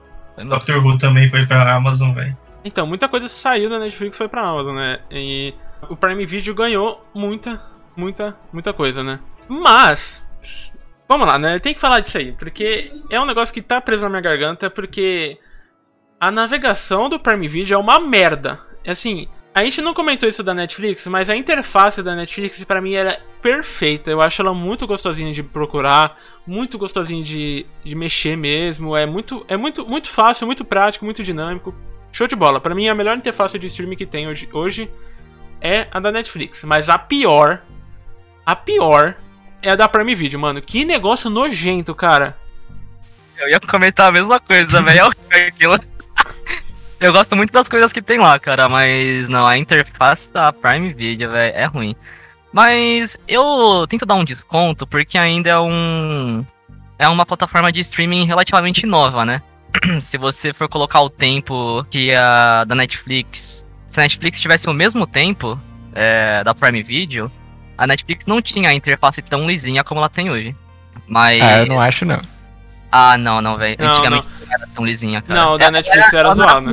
Doctor Who também foi pra Amazon, velho. Então, muita coisa saiu da Netflix foi pra Amazon, né? E o Prime Video ganhou muita muita, muita coisa, né? Mas, vamos lá, né? Tem que falar disso aí, porque é um negócio que tá preso na minha garganta, porque a navegação do Prime Video é uma merda. É assim, a gente não comentou isso da Netflix, mas a interface da Netflix para mim era perfeita. Eu acho ela muito gostosinha de procurar, muito gostosinha de, de mexer mesmo. É muito, é muito, muito fácil, muito prático, muito dinâmico. Show de bola. Para mim a melhor interface de streaming que tem hoje, hoje é a da Netflix, mas a pior a pior é a da Prime Video, mano. Que negócio nojento, cara. Eu ia comentar a mesma coisa, velho. É aquilo. Eu gosto muito das coisas que tem lá, cara, mas não, a interface da Prime Video, velho, é ruim. Mas eu tento dar um desconto porque ainda é um é uma plataforma de streaming relativamente nova, né? se você for colocar o tempo que a da Netflix, se a Netflix tivesse o mesmo tempo é, da Prime Video, a Netflix não tinha a interface tão lisinha como ela tem hoje. Mas. Ah, eu não acho não. Ah, não, não, velho. Antigamente não. não. era tão lisinha, cara. Não, da ela Netflix era, era zoada.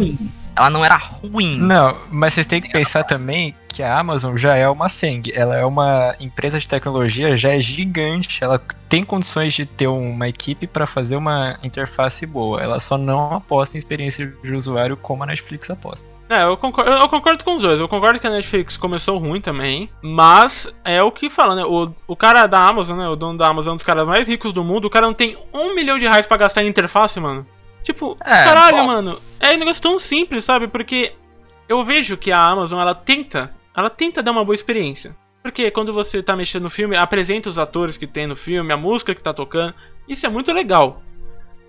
Ela não era ruim. Não, mas vocês têm que pensar também que a Amazon já é uma FANG. Ela é uma empresa de tecnologia, já é gigante. Ela tem condições de ter uma equipe para fazer uma interface boa. Ela só não aposta em experiência de usuário como a Netflix aposta. É, eu concordo, eu concordo com os dois. Eu concordo que a Netflix começou ruim também. Mas é o que fala, né? O, o cara da Amazon, né? O dono da Amazon é um dos caras mais ricos do mundo. O cara não tem um milhão de reais pra gastar em interface, mano. Tipo, é, caralho, bom. mano. É um negócio tão simples, sabe? Porque eu vejo que a Amazon, ela tenta. Ela tenta dar uma boa experiência. Porque quando você tá mexendo no filme, apresenta os atores que tem no filme, a música que tá tocando. Isso é muito legal.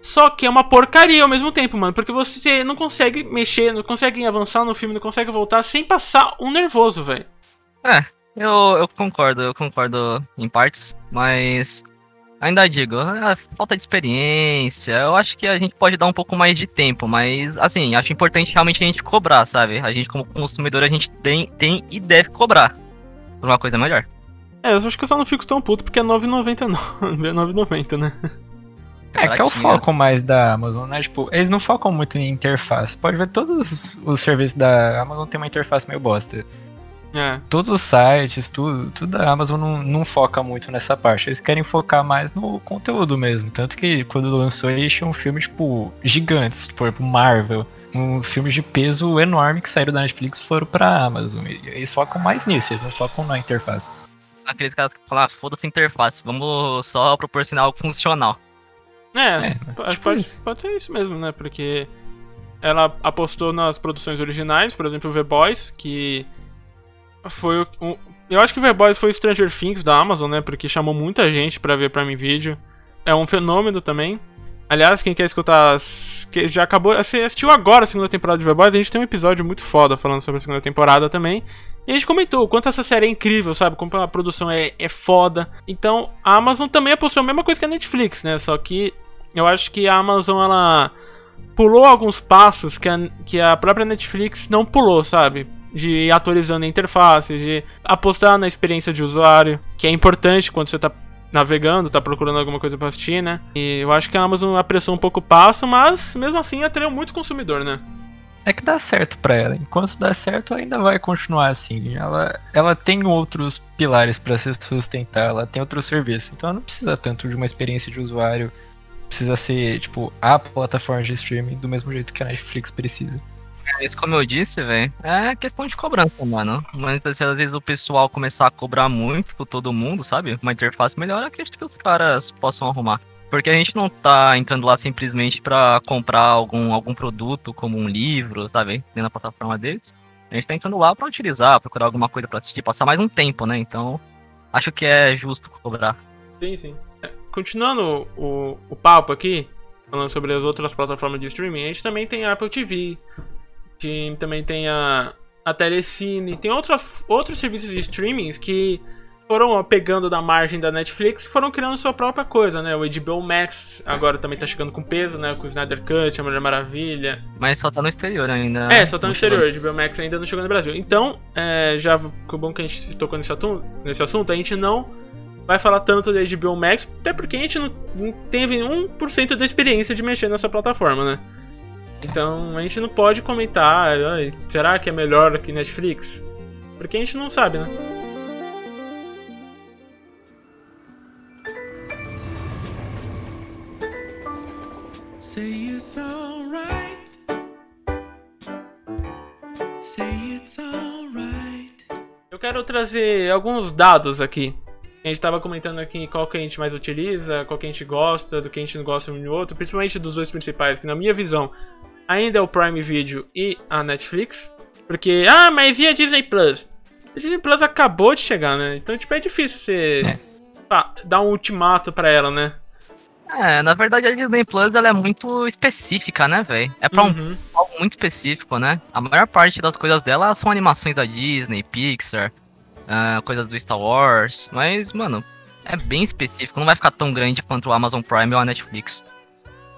Só que é uma porcaria ao mesmo tempo, mano. Porque você não consegue mexer, não consegue avançar no filme, não consegue voltar sem passar um nervoso, velho. É, eu, eu concordo, eu concordo em partes, mas ainda digo, a falta de experiência, eu acho que a gente pode dar um pouco mais de tempo, mas assim, acho importante realmente a gente cobrar, sabe? A gente como consumidor, a gente tem, tem e deve cobrar por uma coisa melhor. É, eu acho que eu só não fico tão puto porque é 9,99, 9,90, né? É, que é o foco mais da Amazon, né? Tipo, eles não focam muito em interface. Pode ver todos os, os serviços da Amazon tem uma interface meio bosta. É. Todos os sites, tudo, tudo da Amazon não, não foca muito nessa parte. Eles querem focar mais no conteúdo mesmo. Tanto que quando lançou, eles tinham filmes, tipo, gigantes, tipo, Marvel. Um filme de peso enorme que saíram da Netflix foram pra Amazon. Eles focam mais nisso, eles não focam na interface. Aqueles caras que falam, ah, foda-se interface, vamos só proporcionar algo funcional. É, é tipo pode, pode ser isso mesmo, né? Porque ela apostou nas produções originais, por exemplo, o The Boys, que foi um, eu acho que o Boys foi Stranger Things da Amazon, né? Porque chamou muita gente para ver Prime Video. É um fenômeno também. Aliás, quem quer escutar que já acabou, você assistiu agora a segunda temporada de Boys, a gente tem um episódio muito foda falando sobre a segunda temporada também. E a gente comentou o quanto essa série é incrível, sabe? Como a produção é, é foda. Então, a Amazon também apostou a mesma coisa que a Netflix, né? Só que eu acho que a Amazon, ela pulou alguns passos que a, que a própria Netflix não pulou, sabe? De ir atualizando a interface, de apostar na experiência de usuário, que é importante quando você tá navegando, tá procurando alguma coisa pra assistir, né? E eu acho que a Amazon apressou um pouco o passo, mas mesmo assim atraiu muito consumidor, né? É que dá certo pra ela. Enquanto dá certo, ainda vai continuar assim. Ela, ela tem outros pilares pra se sustentar, ela tem outros serviços. Então ela não precisa tanto de uma experiência de usuário. Precisa ser, tipo, a plataforma de streaming do mesmo jeito que a Netflix precisa. Mas como eu disse, velho, é questão de cobrança, mano. Mas assim, às vezes o pessoal começar a cobrar muito por todo mundo, sabe? Uma interface melhor, acredito que os caras possam arrumar. Porque a gente não tá entrando lá simplesmente pra comprar algum, algum produto, como um livro, sabe? Dentro da plataforma deles. A gente tá entrando lá pra utilizar, procurar alguma coisa pra assistir, passar mais um tempo, né? Então, acho que é justo cobrar. Sim, sim. É, continuando o, o papo aqui, falando sobre as outras plataformas de streaming, a gente também tem a Apple TV, também tem a, a Telecine, tem outras, outros serviços de streamings que foram pegando da margem da Netflix e foram criando sua própria coisa, né? O HBO Max agora também tá chegando com peso, né? Com o Snyder Cut, a Mulher Maravilha. Mas só tá no exterior ainda. É, só tá no exterior. O HBO Max ainda não chegou no Brasil. Então, é, já que bom que a gente tocou nesse assunto, nesse assunto, a gente não vai falar tanto da HBO Max, até porque a gente não, não teve 1% da experiência de mexer nessa plataforma, né? Então a gente não pode comentar, "Ai, será que é melhor que Netflix? Porque a gente não sabe, né? Eu quero trazer alguns dados aqui. A gente tava comentando aqui qual que a gente mais utiliza, qual que a gente gosta, do que a gente não gosta um do outro, principalmente dos dois principais, que na minha visão ainda é o Prime Video e a Netflix. Porque, ah, mas e a Disney Plus? A Disney Plus acabou de chegar, né? Então, tipo, é difícil você É. ah, dar um ultimato pra ela, né? É, na verdade a Disney Plus ela é muito específica, né, velho? É pra um Uhum. algo muito específico, né? A maior parte das coisas dela são animações da Disney, Pixar, ah, coisas do Star Wars. Mas, mano, é bem específico. Não vai ficar tão grande quanto o Amazon Prime ou a Netflix.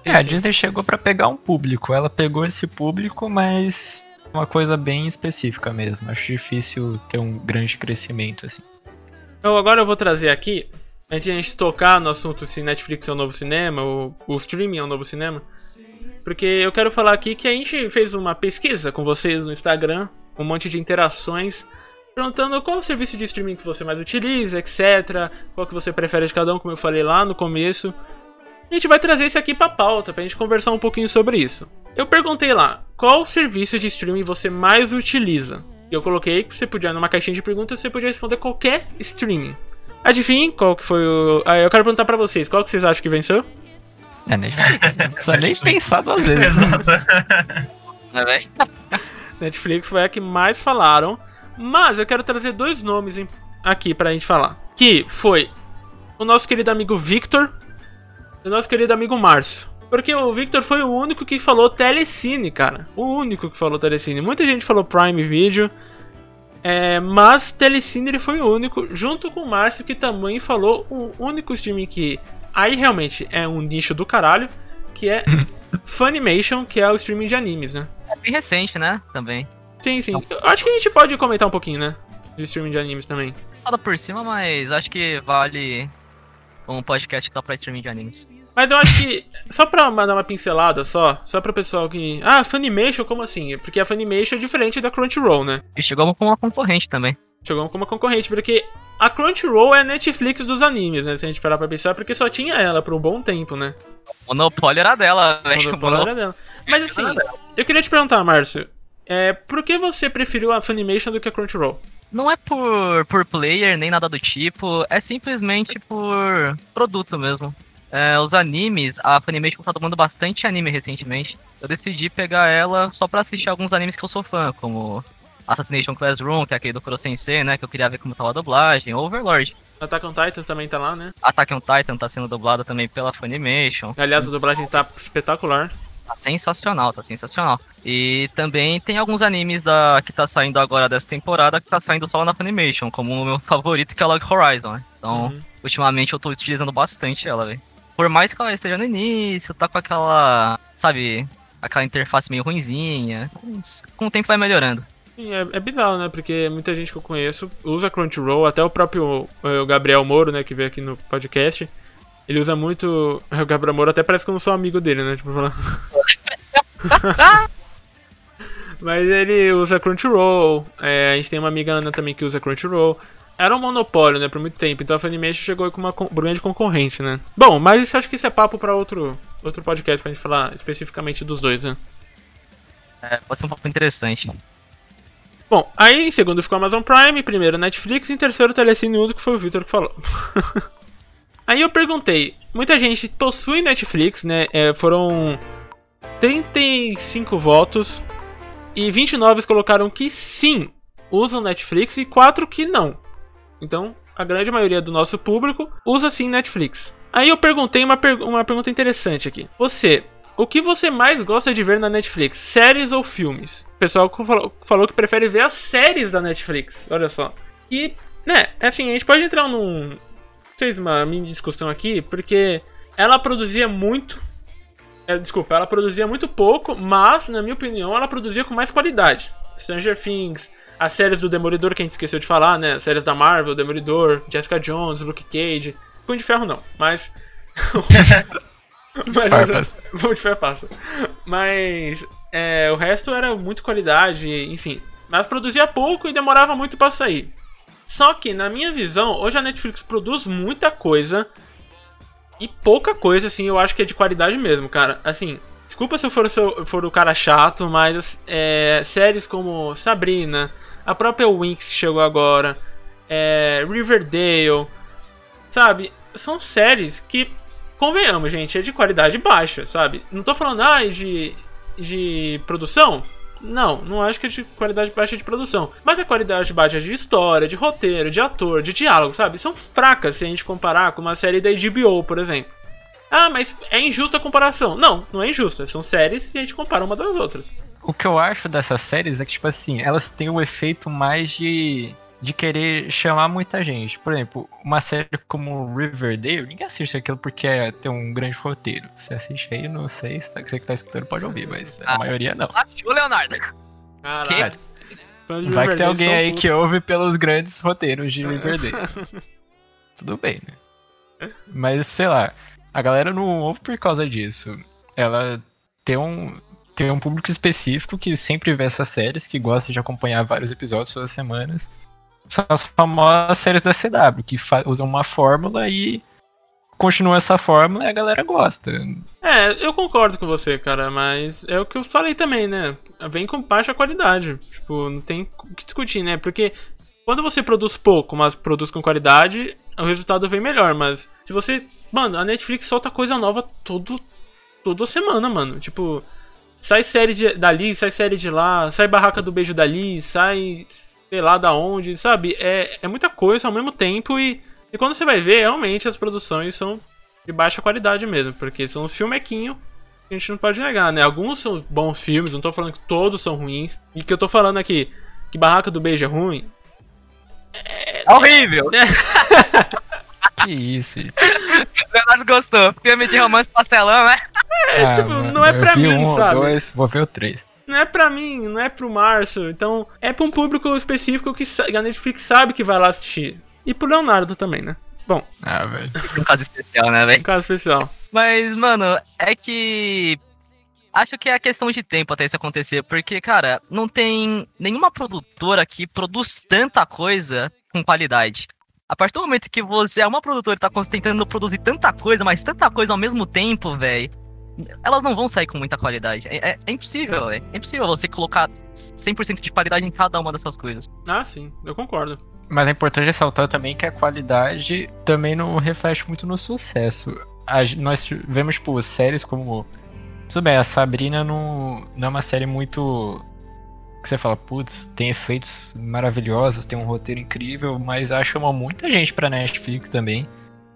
É, a Disney chegou pra pegar um público. Ela pegou esse público, mas uma coisa bem específica mesmo. Acho difícil ter um grande crescimento assim. Então agora eu vou trazer aqui, antes de a gente tocar no assunto se Netflix é o novo cinema, ou o streaming é o novo cinema, porque eu quero falar aqui que a gente fez uma pesquisa com vocês no Instagram, um monte de interações, perguntando qual o serviço de streaming que você mais utiliza, etc, qual que você prefere de cada um, como eu falei lá no começo. A gente vai trazer isso aqui pra pauta, pra gente conversar um pouquinho sobre isso. Eu perguntei lá, qual serviço de streaming você mais utiliza? E eu coloquei que você podia, numa caixinha de perguntas, você podia responder qualquer streaming. Adivinhe qual que foi o. Ah, eu quero perguntar pra vocês, qual que vocês acham que venceu? É, Netflix. Não precisa nem pensar duas vezes. né? Né, velho? Netflix foi a que mais falaram. Mas eu quero trazer dois nomes aqui pra gente falar. Que foi o nosso querido amigo Victor e o nosso querido amigo Márcio. Porque o Victor foi o único que falou Telecine, cara. O único que falou Telecine. Muita gente falou Prime Video. É, mas Telecine ele foi o único, junto com o Márcio, que também falou o único streaming que aí realmente é um nicho do caralho, que é Funimation, que é o streaming de animes, né? É bem recente, né? Também. Sim, sim. Eu Acho que a gente pode comentar um pouquinho, né? De streaming de animes também. Fala por cima, mas acho que vale um podcast só pra streaming de animes. Mas eu acho que, só pra dar uma pincelada só, só pra pessoal que. Ah, Funimation, como assim? Porque a Funimation é diferente da Crunchyroll, né? E chegou com uma concorrente também. Chegou como uma concorrente, porque a Crunchyroll é a Netflix dos animes, né? Se a gente parar pra pensar, porque só tinha ela por um bom tempo, né? O monopólio era dela, O velho. monopólio era dela. Mas assim, eu queria te perguntar, Márcio, é, por que você preferiu a Funimation do que a Crunchyroll? Não é por, por player nem nada do tipo, é simplesmente por produto mesmo. É, os animes, a Funimation tá tomando bastante anime recentemente. Eu decidi pegar ela só pra assistir alguns animes que eu sou fã, como Assassination Classroom, que é aquele do Kuro Sensei, né? Que eu queria ver como tava a dublagem, Overlord. Attack on Titans também tá lá, né? Attack on Titan tá sendo dublado também pela Funimation. Aliás, a dublagem tá espetacular. Tá sensacional, tá sensacional. E também tem alguns animes da que tá saindo agora dessa temporada que tá saindo só na Funimation, como o meu favorito que é Log Horizon, né? Então, Uhum. ultimamente eu tô utilizando bastante ela, velho. Por mais que ela esteja no início, tá com aquela, sabe, aquela interface meio ruinzinha. Com o tempo vai melhorando. Sim, é, é bizarro, né? Porque muita gente que eu conheço usa Crunchyroll, até o próprio eh, o Gabriel Moro, né, que veio aqui no podcast. Ele usa muito. O Gabriel Moro até parece que eu não sou amigo dele, né? Tipo, falando. Mas ele usa Crunchyroll. é, a gente tem uma amiga Ana também que usa Crunchyroll. Era um monopólio, né, por muito tempo. Então a Funimation chegou com uma grande concorrente, né? Bom, mas isso acho que isso é papo pra outro, outro podcast pra gente falar especificamente dos dois, né? É, pode ser um pouco interessante. Bom, aí em segundo ficou a Amazon Prime, primeiro Netflix e em terceiro Telecine Uso, que foi o Victor que falou. aí eu perguntei, muita gente possui Netflix, né? é, foram 35 votos e 29 colocaram que sim, usam Netflix e 4 que não. Então, a grande maioria do nosso público usa sim Netflix. Aí eu perguntei uma, per- uma pergunta interessante aqui. Você, o que você mais gosta de ver na Netflix? Séries ou filmes? O pessoal falou, falou que prefere ver as séries da Netflix. Olha só. E, né, assim, a gente pode entrar num. Vocês, uma mini discussão aqui, porque ela produzia muito. é, desculpa, ela produzia muito pouco, mas, na minha opinião, ela produzia com mais qualidade. Stranger Things, as séries do Demolidor que a gente esqueceu de falar, né? As séries da Marvel, Demolidor, Jessica Jones, Luke Cage. Punho de Ferro não, mas. mas. Punho de Ferro passa. Mas. é, o resto era muito qualidade, enfim. Mas produzia pouco e demorava muito pra sair. Só que, na minha visão, hoje a Netflix produz muita coisa. E pouca coisa, assim, eu acho que é de qualidade mesmo, cara. Assim, desculpa se eu for, se eu for o cara chato, mas é, séries como Sabrina, a própria Winx que chegou agora, é, Riverdale, sabe? São séries que, convenhamos, gente, é de qualidade baixa, sabe? Não tô falando, ah, de, de produção. Não, não acho que é de qualidade baixa de produção. Mas a qualidade baixa de história, de roteiro, de ator, de diálogo, sabe? São fracas se a gente comparar com uma série da HBO, por exemplo. Ah, mas é injusta a comparação. Não, não é injusta. São séries e a gente compara uma das outras. O que eu acho dessas séries é que, tipo assim, elas têm o efeito mais de, de querer chamar muita gente. Por exemplo, uma série como Riverdale, ninguém assiste aquilo porque é, tem um grande roteiro. Você assiste aí, não sei, se tá- você que tá escutando pode ouvir, mas a Ah. maioria não. Ah, o Leonardo. Caralho. Vai que tem alguém aí que ouve pelos grandes roteiros de Riverdale. Tudo bem, né? Mas, sei lá, a galera não ouve por causa disso. Ela tem um, tem um público específico que sempre vê essas séries, que gosta de acompanhar vários episódios todas as semanas. São as famosas séries da CW, que usam uma fórmula e continuam essa fórmula e a galera gosta. É, eu concordo com você, cara, mas é o que eu falei também, né? Vem com baixa qualidade. Tipo, não tem o que discutir, né? Porque quando você produz pouco, mas produz com qualidade, o resultado vem melhor. Mas se você. Mano, a Netflix solta coisa nova todo, toda semana, mano. Tipo, sai série de, dali, sai série de lá, sai Barraca do Beijo dali, sai sei lá da onde, sabe? É, é muita coisa ao mesmo tempo e, e quando você vai ver, realmente as produções são de baixa qualidade mesmo, porque são uns filmequinhos que a gente não pode negar, né? Alguns são bons filmes, não tô falando que todos são ruins. E que eu tô falando aqui, que Barraca do Beijo é ruim, É horrível. Que isso, gente. O Leonardo gostou. Filme de romance pastelão, né? Ah, tipo, mano, não é pra mim, um, sabe? dois, vou ver o três. não é pra mim, não é pro Márcio. Então, é pra um público específico que a Netflix sabe que vai lá assistir. E pro Leonardo também, né? Bom, Ah, velho. Um caso especial, né, um velho? caso especial. Mas, mano, é que. Acho que é questão de tempo até isso acontecer, porque, cara, não tem nenhuma produtora que produz tanta coisa com qualidade. A partir do momento que você é uma produtora e tá tentando produzir tanta coisa, mas tanta coisa ao mesmo tempo, velho, elas não vão sair com muita qualidade. É, é- é impossível, velho. É impossível você colocar 100% de qualidade em cada uma dessas coisas. Ah, sim, eu concordo. Mas é importante ressaltar também que a qualidade também não reflete muito no sucesso. A nós vemos, tipo, séries como. Tudo bem, a Sabrina não, não é uma série muito. Que você fala, putz, tem efeitos maravilhosos, tem um roteiro incrível, mas ela chama muita gente pra Netflix também.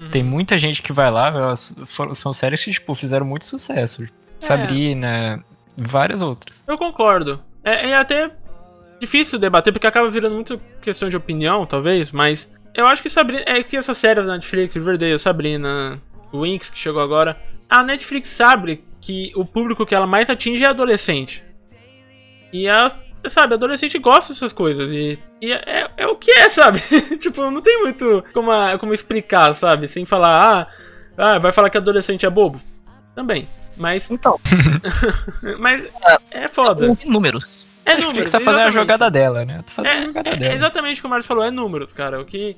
Uhum. Tem muita gente que vai lá, elas foram- são séries que, tipo, fizeram muito sucesso. Sabrina, várias outras. Eu concordo. É, é até difícil debater, porque acaba virando muito questão de opinião, talvez, mas eu acho que Sabrina. É que essa série da Netflix, Riverdale, Sabrina, Winx, que chegou agora. A Netflix sabe que o público que ela mais atinge é adolescente. E a, sabe, adolescente gosta dessas coisas. E, e é, é o que é, sabe? tipo, não tem muito como, a- como explicar, sabe? Sem falar, ah, ah, vai falar que adolescente é bobo. Também. Mas, Então, mas é foda. números. É A números, Netflix tá fazendo a jogada dela, né? Tá fazendo a É, jogada é, dela. é exatamente o que o Marcos falou, é números, cara. O que.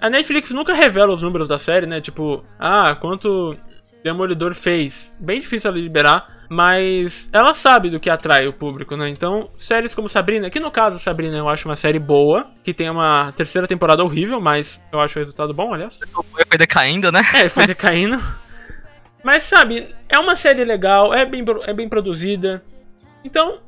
A Netflix nunca revela os números da série, né? Tipo, ah, quanto Demolidor fez. Bem difícil ela liberar, mas ela sabe do que atrai o público, né? Então, séries como Sabrina, que no caso Sabrina eu acho uma série boa, que tem uma terceira temporada horrível, mas eu acho o resultado bom, aliás. Foi decaindo, né? É, foi decaindo. Mas, sabe, é uma série legal, é bem, é bem produzida. Então,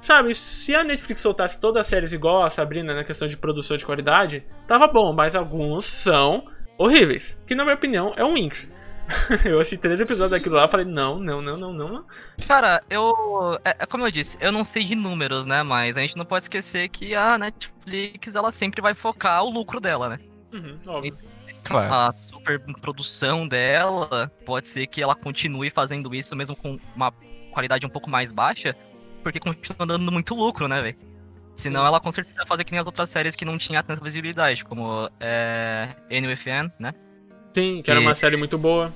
sabe, se a Netflix soltasse todas as séries igual a Sabrina na questão de produção de qualidade, tava bom, mas alguns são horríveis. Que, na minha opinião, é um Winx. eu assisti três episódios daquilo lá e falei, não, não, não, não, não. Cara, eu. É, é como eu disse, eu não sei de números, né? Mas a gente não pode esquecer que a Netflix ela sempre vai focar o lucro dela, né? Uhum, óbvio. Claro. A super produção dela pode ser que ela continue fazendo isso mesmo com uma qualidade um pouco mais baixa, porque continua dando muito lucro, né, velho? Senão ela com certeza vai fazer que nem as outras séries que não tinha tanta visibilidade, como é, NUFN, né? Sim, que era E- uma série muito boa.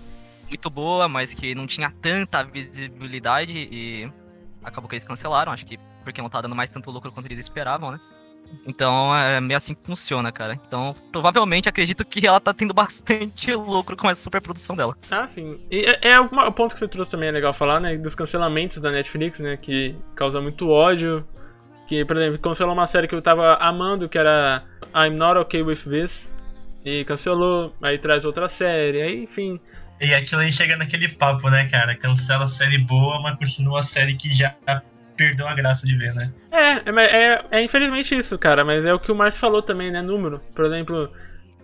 Muito boa, mas que não tinha tanta visibilidade e acabou que eles cancelaram, acho que porque não tá dando mais tanto lucro quanto eles esperavam, né? Então é meio assim que funciona, cara. Então, provavelmente acredito que ela tá tendo bastante lucro com essa superprodução dela. Ah, sim. E é, é o ponto que você trouxe também é legal falar, né? Dos cancelamentos da Netflix, né? Que causa muito ódio. Que, por exemplo, cancelou uma série que eu tava amando, que era I'm Not Okay With This. E cancelou, aí traz outra série, aí, enfim. E aquilo aí chega naquele papo, né, cara? Cancela a série boa, mas continua a série que já perdeu a graça de ver, né? É, é, é, é infelizmente isso, cara. Mas é o que o Márcio falou também, né? Número. Por exemplo,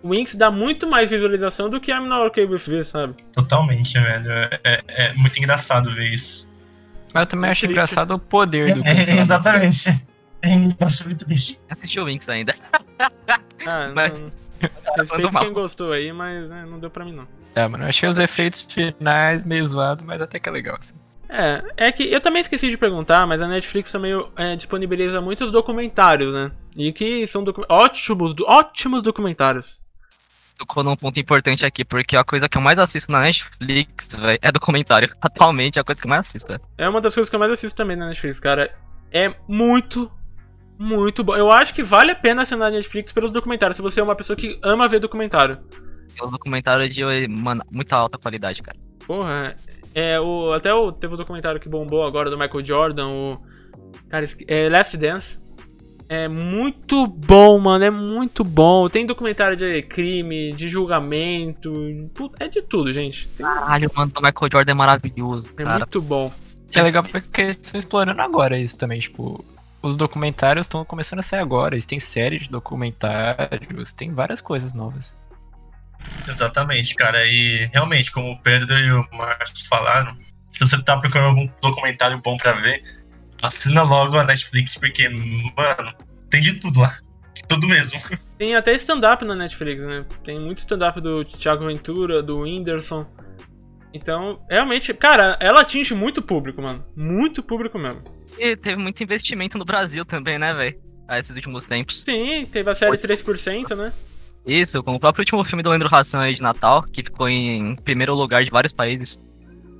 o Winx dá muito mais visualização do que I'm Not Okay With This, sabe? Totalmente, velho. É, é- é muito engraçado ver isso. Mas eu também acho Triste. engraçado o poder do É, cancelamento. exatamente. É engraçado, muito triste. Assisti o Winx ainda. Ah, Mas- não, Respeito mal. quem gostou aí, mas né, não deu pra mim não. É, mano, eu achei os efeitos finais meio zoados, mas até que é legal, assim. É, é que eu também esqueci de perguntar, mas a Netflix também é, disponibiliza muitos documentários, né? E que são docu- ótimos, do- ótimos documentários. Tocou num ponto importante aqui, porque a coisa que eu mais assisto na Netflix, velho, é documentário. Atualmente é a coisa que eu mais assisto. velho. É uma das coisas que eu mais assisto também na Netflix, cara. É muito, muito bom. Eu acho que vale a pena assinar a Netflix pelos documentários, se você é uma pessoa que ama ver documentário. É um documentário de, mano, muita alta qualidade, cara. Porra, é o até o teve um documentário que bombou agora do Michael Jordan, o cara, é Last Dance. É muito bom, mano, é muito bom. Tem documentário de crime, de julgamento, é de tudo, gente. Tem- Caralho, mano, o Michael Jordan é maravilhoso, é cara. muito bom. É legal porque eles estão explorando agora isso também, tipo. Os documentários estão começando a sair agora. Eles têm série de documentários, tem várias coisas novas. Exatamente, cara. E realmente, como o Pedro e o Marcos falaram, se você tá procurando algum documentário bom pra ver, assina logo a Netflix, porque, mano, tem de tudo lá. De tudo mesmo. Tem até stand-up na Netflix, né? Tem muito stand-up do Thiago Ventura, do Whindersson. Então, realmente, cara, ela atinge muito público, mano. Muito público mesmo. E teve muito investimento no Brasil também, né, velho? Ah, esses últimos tempos. Sim, teve a série 3%, né? Isso, com o próprio último filme do Leandro Hassan aí de Natal, que ficou em primeiro lugar de vários países.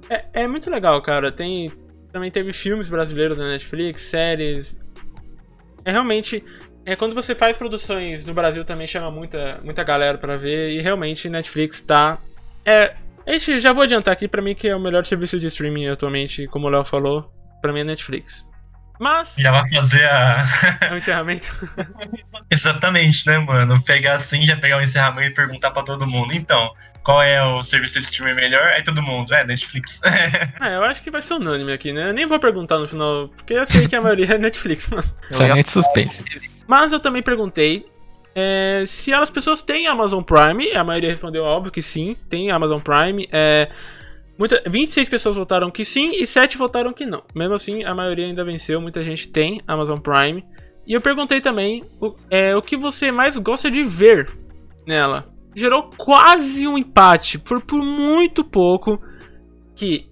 É, é muito legal, cara. Tem. Também teve filmes brasileiros na Netflix, séries. É realmente. É quando você faz produções no Brasil também chama muita, muita galera pra ver. E realmente Netflix tá. É. A gente já vou adiantar aqui pra mim que é o melhor serviço de streaming atualmente, como o Léo falou. Pra mim é Netflix. Mas. Já vai fazer a. É o encerramento. Exatamente, né, mano? Pegar assim, já pegar o encerramento e perguntar pra todo mundo. Então, qual é o serviço de streaming melhor? Aí todo mundo, é Netflix. É, eu acho que vai ser unânime aqui, né? Eu nem vou perguntar no final, porque eu sei que a maioria é Netflix, mano. Somente suspense. Mas eu também perguntei é, se as pessoas têm Amazon Prime. A maioria respondeu, óbvio que sim, tem Amazon Prime. É, muita, 26 pessoas votaram que sim e 7 votaram que não. Mesmo assim, a maioria ainda venceu. Muita gente tem Amazon Prime. E eu perguntei também o, é, o que você mais gosta de ver nela. Gerou quase um empate, por, por muito pouco. Que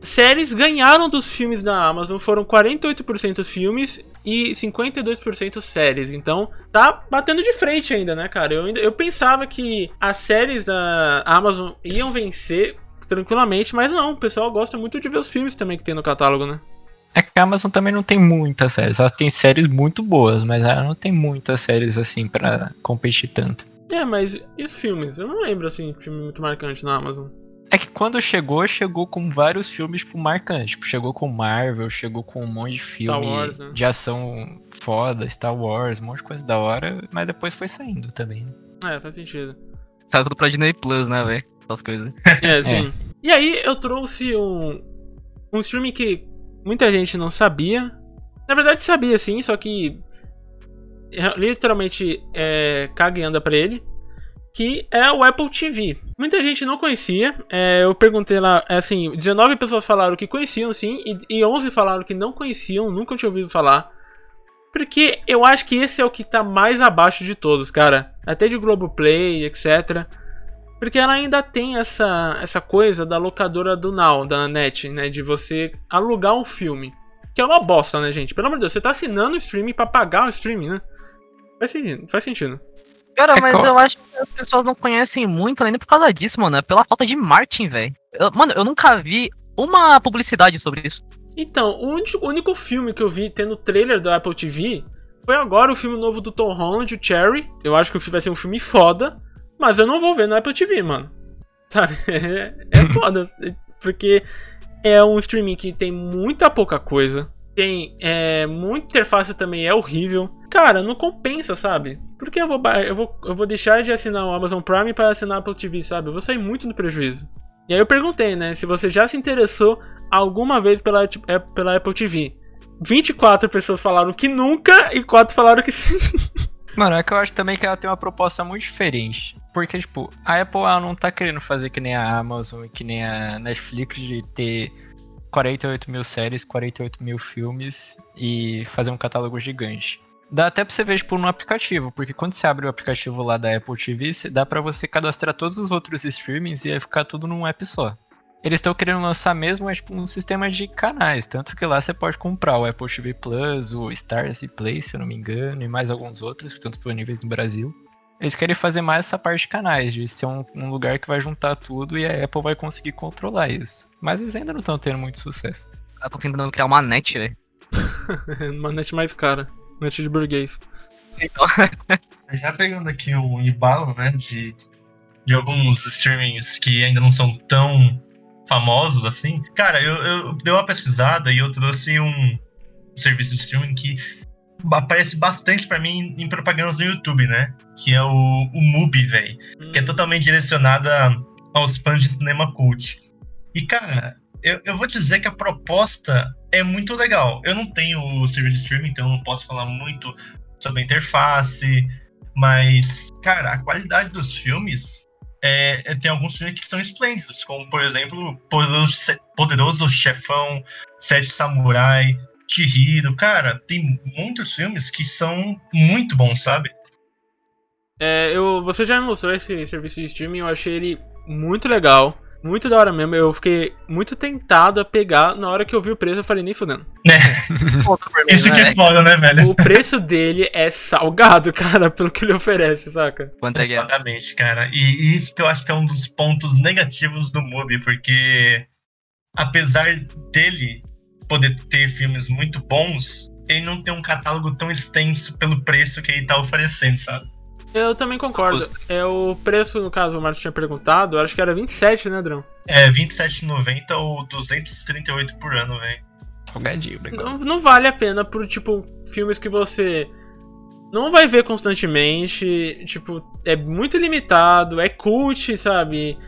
séries ganharam dos filmes da Amazon. Foram 48% filmes e 52% séries. Então, tá batendo de frente ainda, né, cara? Eu, ainda, eu pensava que as séries da Amazon iam vencer tranquilamente, mas não. O pessoal gosta muito de ver os filmes também que tem no catálogo, né? É que a Amazon também não tem muitas séries. Ela tem séries muito boas, mas ela não tem muitas séries assim pra competir tanto. É, mas e os filmes? Eu não lembro, assim, de filme muito marcante na Amazon. É que quando chegou, chegou com vários filmes tipo, marcantes. Tipo, chegou com Marvel, chegou com um monte de filme Wars, né? de ação foda, Star Wars, um monte de coisa da hora, mas depois foi saindo também. né? É, faz sentido. Saiu tudo pra Disney Plus, né, velho? Essas coisas. É, sim. E aí eu trouxe um, um streaming que muita gente não sabia. Na verdade sabia sim, só que é, literalmente é, caga e anda pra ele. Que é o Apple TV. Muita gente não conhecia. é, eu perguntei lá, é, assim, 19 pessoas falaram que conheciam sim, e, e 11 falaram que não conheciam, nunca tinham ouvido falar. Porque eu acho que esse é o que tá mais abaixo de todos, cara. Até de Globoplay, etc. Porque ela ainda tem essa, essa coisa da locadora do Now, da net, né? De você alugar um filme. Que é uma bosta, né, gente? Pelo amor de Deus, você tá assinando o streaming pra pagar o streaming, né? Faz sentido. Faz sentido. Cara, É mas eu acho que as pessoas não conhecem muito além por causa disso, mano. É pela falta de marketing, velho. Eu- Mano, eu nunca vi uma publicidade sobre isso. Então, o único, o único filme que eu vi tendo trailer do Apple TV foi agora o filme novo do Tom Holland, o Cherry. Eu acho que o filme vai ser um filme foda, mas eu não vou ver no Apple TV, mano. Sabe? É, é foda. Porque é um streaming que tem muita pouca coisa. Tem é, muita interface também é horrível. Cara, não compensa, sabe? Porque eu vou, eu vou, eu vou deixar de assinar o Amazon Prime para assinar o Apple TV, sabe? Eu vou sair muito no prejuízo. E aí eu perguntei, né, se você já se interessou alguma vez pela, é, pela Apple TV. 24 pessoas falaram que nunca e 4 falaram que sim. Mano, é que eu acho também que ela tem uma proposta muito diferente. Porque, tipo, a Apple ela não tá querendo fazer que nem a Amazon e que nem a Netflix de ter 48 mil séries, 48 mil filmes e fazer um catálogo gigante. Dá até pra você ver, tipo, no aplicativo, porque quando você abre o aplicativo lá da Apple TV, dá pra você cadastrar todos os outros streamings e aí ficar tudo num app só. Eles estão querendo lançar mesmo é, tipo, um sistema de canais, tanto que lá você pode comprar o Apple TV Plus, o Stars e Play, se eu não me engano, e mais alguns outros que estão disponíveis no Brasil. Eles querem fazer mais essa parte de canais, de ser um, um lugar que vai juntar tudo e a Apple vai conseguir controlar isso. Mas eles ainda não estão tendo muito sucesso. Eu tô tentando criar uma net, velho. Uma net mais cara. Net de burguês. Então, Já pegando aqui o embalo, né, de, de alguns streamings que ainda não são tão famosos assim. Cara, eu, eu dei uma pesquisada e eu trouxe um serviço de streaming que aparece bastante pra mim em propagandas no YouTube, né? Que é o, o Mubi, velho. Que é totalmente direcionada aos fãs de cinema cult. E, cara, eu, eu vou dizer que a proposta é muito legal. Eu não tenho o serviço de streaming, então eu não posso falar muito sobre a interface, mas, cara, a qualidade dos filmes é, é- tem alguns filmes que são esplêndidos, como, por exemplo, Poderoso, Poderoso Chefão, Sete Samurai, Chihiro. Cara, tem muitos filmes que são muito bons, sabe? É, eu, você já me mostrou esse serviço de streaming, eu achei ele muito legal. Muito da hora mesmo. Eu fiquei muito tentado a pegar. Na hora que eu vi o preço, eu falei, nem fudendo. Isso que é foda, né, velho? O preço dele é salgado, cara, pelo que ele oferece, saca? Quanto é que é? Exatamente, cara. E e isso que eu acho que é um dos pontos negativos do Mubi, porque apesar dele poder ter filmes muito bons, ele não tem um catálogo tão extenso pelo preço que ele tá oferecendo, sabe? Eu também concordo. É o preço, no caso, o Marcos tinha perguntado, acho que era 27, né, Drão? É R$27,90 ou 238 por ano, velho. Salgadinho o Não, não vale a pena por, tipo, filmes que você não vai ver constantemente. Tipo, é muito limitado, é cult, sabe?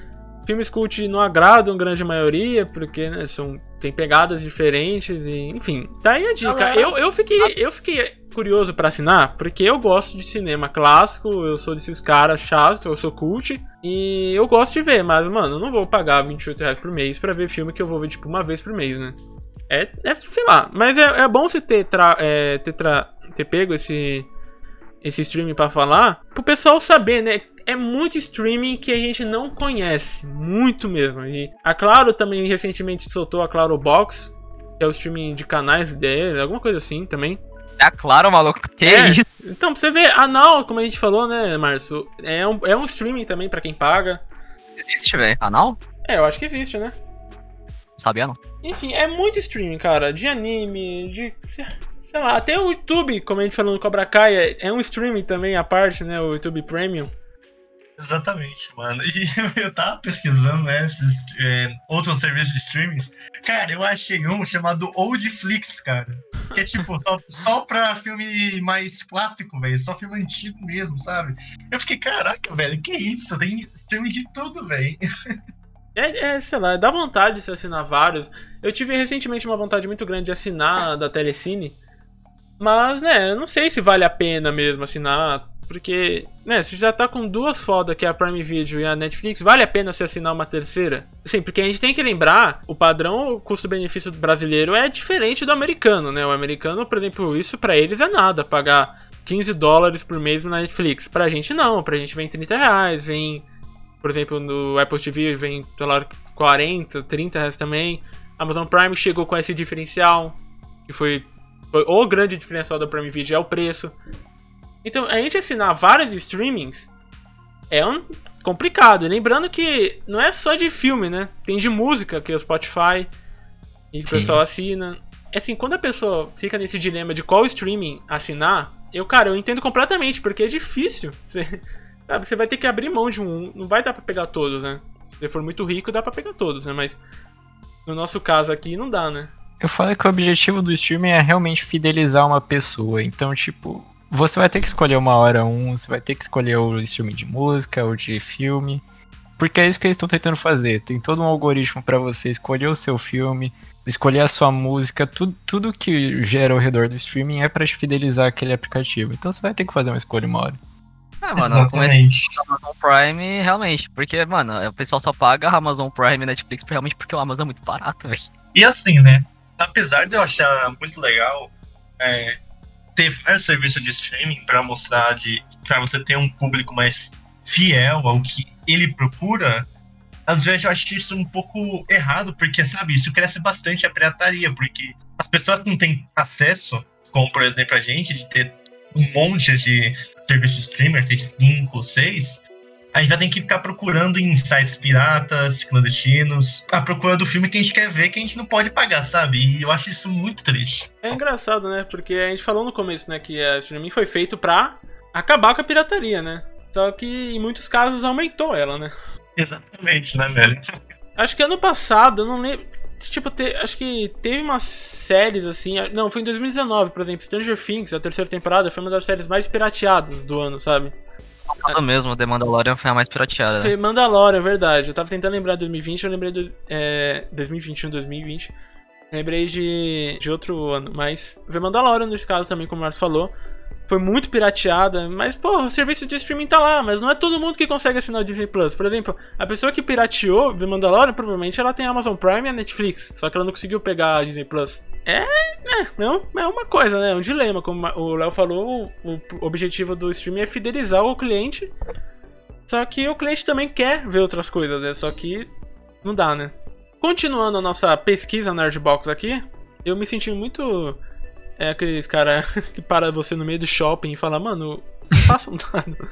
Filmes cult não agradam a grande maioria, porque, né, são, tem pegadas diferentes e, enfim. Tá aí a dica. Galera- Eu, eu, fiquei, eu fiquei curioso pra assinar, porque eu gosto de cinema clássico, eu sou desses caras chatos, eu sou cult, e eu gosto de ver, mas, mano, eu não vou pagar 28 reais por mês pra ver filme que eu vou ver, tipo, uma vez por mês, né? É, é sei lá, mas é, é bom você ter, tra- é, ter, tra- ter pego esse, esse streaming pra falar, pro pessoal saber, né? É muito streaming que a gente não conhece, muito mesmo. E a Claro também recentemente soltou a Claro Box, que é o streaming de canais dele, alguma coisa assim também. É claro, maluco. Que É. isso? Então, pra você ver, a Now, como a gente falou, né, Márcio, é um, é um streaming também pra quem paga. Existe, velho. Canal? É, eu acho que existe, né? Sabia, não. Enfim, é muito streaming, cara. De anime, de. Sei lá, até o YouTube, como a gente falou no Cobra Kai, é, é um streaming também à parte, né? O YouTube Premium. Exatamente, mano. E eu tava pesquisando, né, esses é, outros serviços de streamings. Cara, eu achei um chamado Oldflix, cara. Que é tipo, só, só pra filme mais clássico, velho. Só filme antigo mesmo, sabe? Eu fiquei, caraca, velho, que isso? Tem filme de tudo, velho. É, é, sei lá, dá vontade de se assinar vários. Eu tive recentemente uma vontade muito grande de assinar da Telecine. Mas, né, eu não sei se vale a pena mesmo assinar. Porque, né, se já tá com duas fodas, que é a Prime Video e a Netflix, vale a pena se assinar uma terceira? Sim, porque a gente tem que lembrar, o padrão custo-benefício brasileiro é diferente do americano, né? O americano, por exemplo, isso pra eles é nada, pagar 15 dólares por mês na Netflix. Pra gente não, pra gente vem 30 reais, vem por exemplo, no Apple TV vem, sei lá, 40, 30 reais também. Amazon Prime chegou com esse diferencial, que foi, foi o grande diferencial da Prime Video, é o preço. Então, a gente assinar vários streamings é um complicado. E lembrando que não é só de filme, né? Tem de música, que é o Spotify, e o Sim. pessoal assina. É Assim, quando a pessoa fica nesse dilema de qual streaming assinar, eu, cara, eu entendo completamente, porque é difícil. Você, sabe, você vai ter que abrir mão de um. Não vai dar pra pegar todos, né? Se você for muito rico, dá pra pegar todos, né? Mas no nosso caso aqui, não dá, né? Eu falei que o objetivo do streaming é realmente fidelizar uma pessoa. Então, tipo, você vai ter que escolher uma hora um, você vai ter que escolher o streaming de música ou de filme. Porque é isso que eles estão tentando fazer. Tem todo um algoritmo pra você escolher o seu filme, escolher a sua música, tudo, tudo que gera ao redor do streaming é pra te fidelizar aquele aplicativo. Então você vai ter que fazer uma escolha uma hora. Ah, mano, eu comecei Exatamente. com a Amazon Prime, realmente. Porque, mano, o pessoal só paga a Amazon Prime e Netflix realmente porque o Amazon é muito barato, velho. E assim, né? Apesar de eu achar muito legal é, ter vários serviços de streaming para mostrar de para você ter um público mais fiel ao que ele procura, às vezes eu acho isso um pouco errado, porque sabe, isso cresce bastante a pirataria, porque as pessoas não têm acesso, como por exemplo a gente, de ter um monte de serviços streamer, ter cinco, seis, a gente vai ter que ficar procurando em sites piratas, clandestinos, a procura do filme que a gente quer ver que a gente não pode pagar, sabe? E eu acho isso muito triste. É engraçado, né? Porque a gente falou no começo, né, que a streaming foi feito pra acabar com a pirataria, né? Só que em muitos casos aumentou ela, né? Exatamente, né, velho? Acho que ano passado, eu não lembro. Tipo, te- acho que teve umas séries assim. Não, foi em 2019, por exemplo. Stranger Things, a terceira temporada, foi uma das séries mais pirateadas do ano, sabe? Passado mesmo, The Mandalorian foi a mais pirateada. né? Mandalorian, é verdade. Eu tava tentando lembrar de 2020, eu lembrei do. É, 2021, 2020. Lembrei de, de outro ano, mas. Foi Mandalorian nesse caso também, como o Marcos falou. Foi muito pirateada, mas, pô, o serviço de streaming tá lá, mas não é todo mundo que consegue assinar o Disney Plus. Por exemplo, a pessoa que pirateou The Mandalorian, provavelmente ela tem a Amazon Prime e a Netflix, só que ela não conseguiu pegar a Disney Plus. É, é, é é uma coisa, né? É um dilema. Como o Léo falou, o, o objetivo do streaming é fidelizar o cliente só que o cliente também quer ver outras coisas, né? Só que não dá, né? Continuando a nossa pesquisa Nerdbox aqui, eu me senti muito. É aqueles cara que para você no meio do shopping e fala, mano, não faça um dado.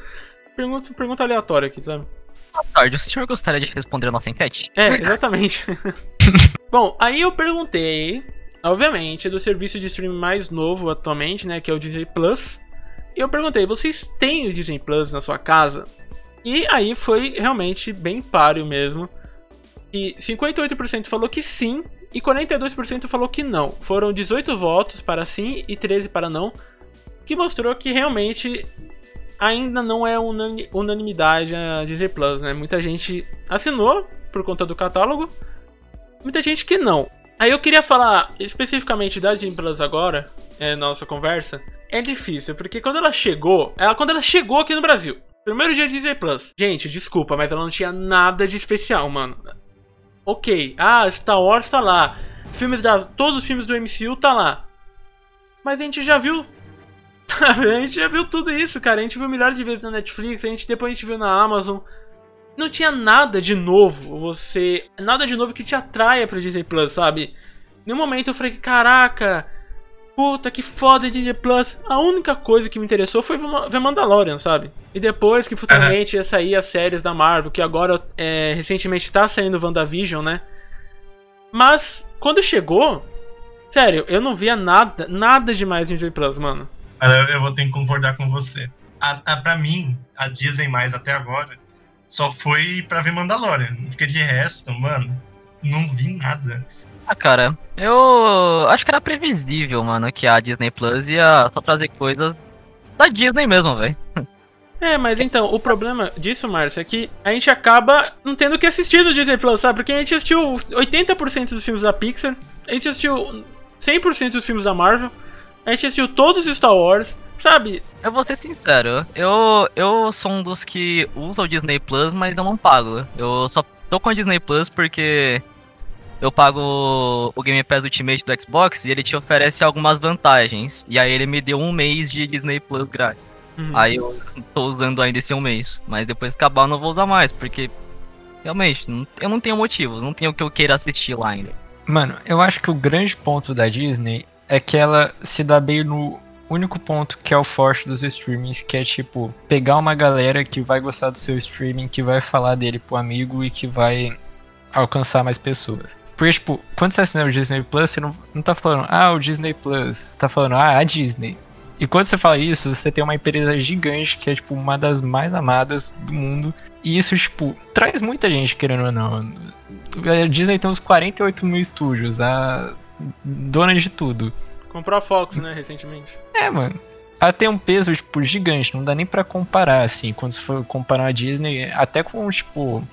Pergunta, pergunta aleatória aqui, sabe? Boa tarde, o senhor gostaria de responder a nossa enquete? É, exatamente. Bom, aí eu perguntei, obviamente, do serviço de streaming mais novo atualmente, né, que é o Disney Plus. E eu perguntei, vocês têm o Disney Plus na sua casa? E aí foi realmente bem páreo mesmo. E 58% falou que sim e 42% falou que não. Foram 18 votos para sim e 13 para não, que mostrou que realmente ainda não é unani- unanimidade a Disney Plus, né? Muita gente assinou por conta do catálogo, muita gente que não. Aí eu queria falar especificamente da Disney Plus agora, é, nossa conversa. É difícil, porque quando ela chegou, ela quando ela chegou aqui no Brasil, primeiro dia de Disney Plus. Gente, desculpa, mas ela não tinha nada de especial, mano. Ok, ah, Star Wars tá lá. Filmes da, todos os filmes do MCU tá lá. Mas a gente já viu? A gente já viu tudo isso, cara. A gente viu milhares de vezes na Netflix, a gente, depois a gente viu na Amazon. Não tinha nada de novo, você. Nada de novo que te atraia pra Disney Plus, sabe? Um momento eu falei, caraca, puta que foda Disney Plus. A única coisa que me interessou foi ver Mandalorian, sabe? E depois que futuramente ia sair as séries da Marvel, que agora é, recentemente tá saindo WandaVision, né? Mas quando chegou, sério, eu não via nada, nada demais em Disney Plus, mano. Cara, eu vou ter que concordar com você. A, a, pra mim, a Disney mais até agora só foi pra ver Mandalorian. Porque de resto, mano, não vi nada. Ah, cara, eu acho que era previsível, mano, que a Disney Plus ia só trazer coisas da Disney mesmo, velho. É, mas então, o problema disso, Márcio, é que a gente acaba não tendo que assistir no Disney Plus, sabe? Porque a gente assistiu 80% dos filmes da Pixar, a gente assistiu 100% dos filmes da Marvel, a gente assistiu todos os Star Wars, sabe? Eu vou ser sincero, eu, eu sou um dos que usa o Disney Plus, mas eu não pago. Eu só tô com a Disney Plus porque eu pago o Game Pass Ultimate do Xbox e ele te oferece algumas vantagens. E aí ele me deu um mês de Disney Plus grátis. Uhum. Aí eu tô usando ainda esse um mês. Mas depois que acabar eu não vou usar mais, porque realmente, eu não tenho motivo, não tenho o que eu queira assistir lá ainda. Mano, eu acho que o grande ponto da Disney é que ela se dá bem no único ponto que é o forte dos streamings, que é tipo, pegar uma galera que vai gostar do seu streaming, que vai falar dele pro amigo e que vai alcançar mais pessoas. Porque, tipo, quando você assina o Disney Plus, você não, não tá falando, ah, o Disney Plus, você tá falando, ah, a Disney. E quando você fala isso, você tem uma empresa gigante que é, tipo, uma das mais amadas do mundo. E isso, tipo, traz muita gente, querendo ou não. A Disney tem uns 48 mil estúdios, a dona de tudo. Comprou a Fox, né, recentemente. É, mano. Ela tem um peso, tipo, gigante, não dá nem pra comparar, assim, quando se for comparar a Disney, até com, tipo,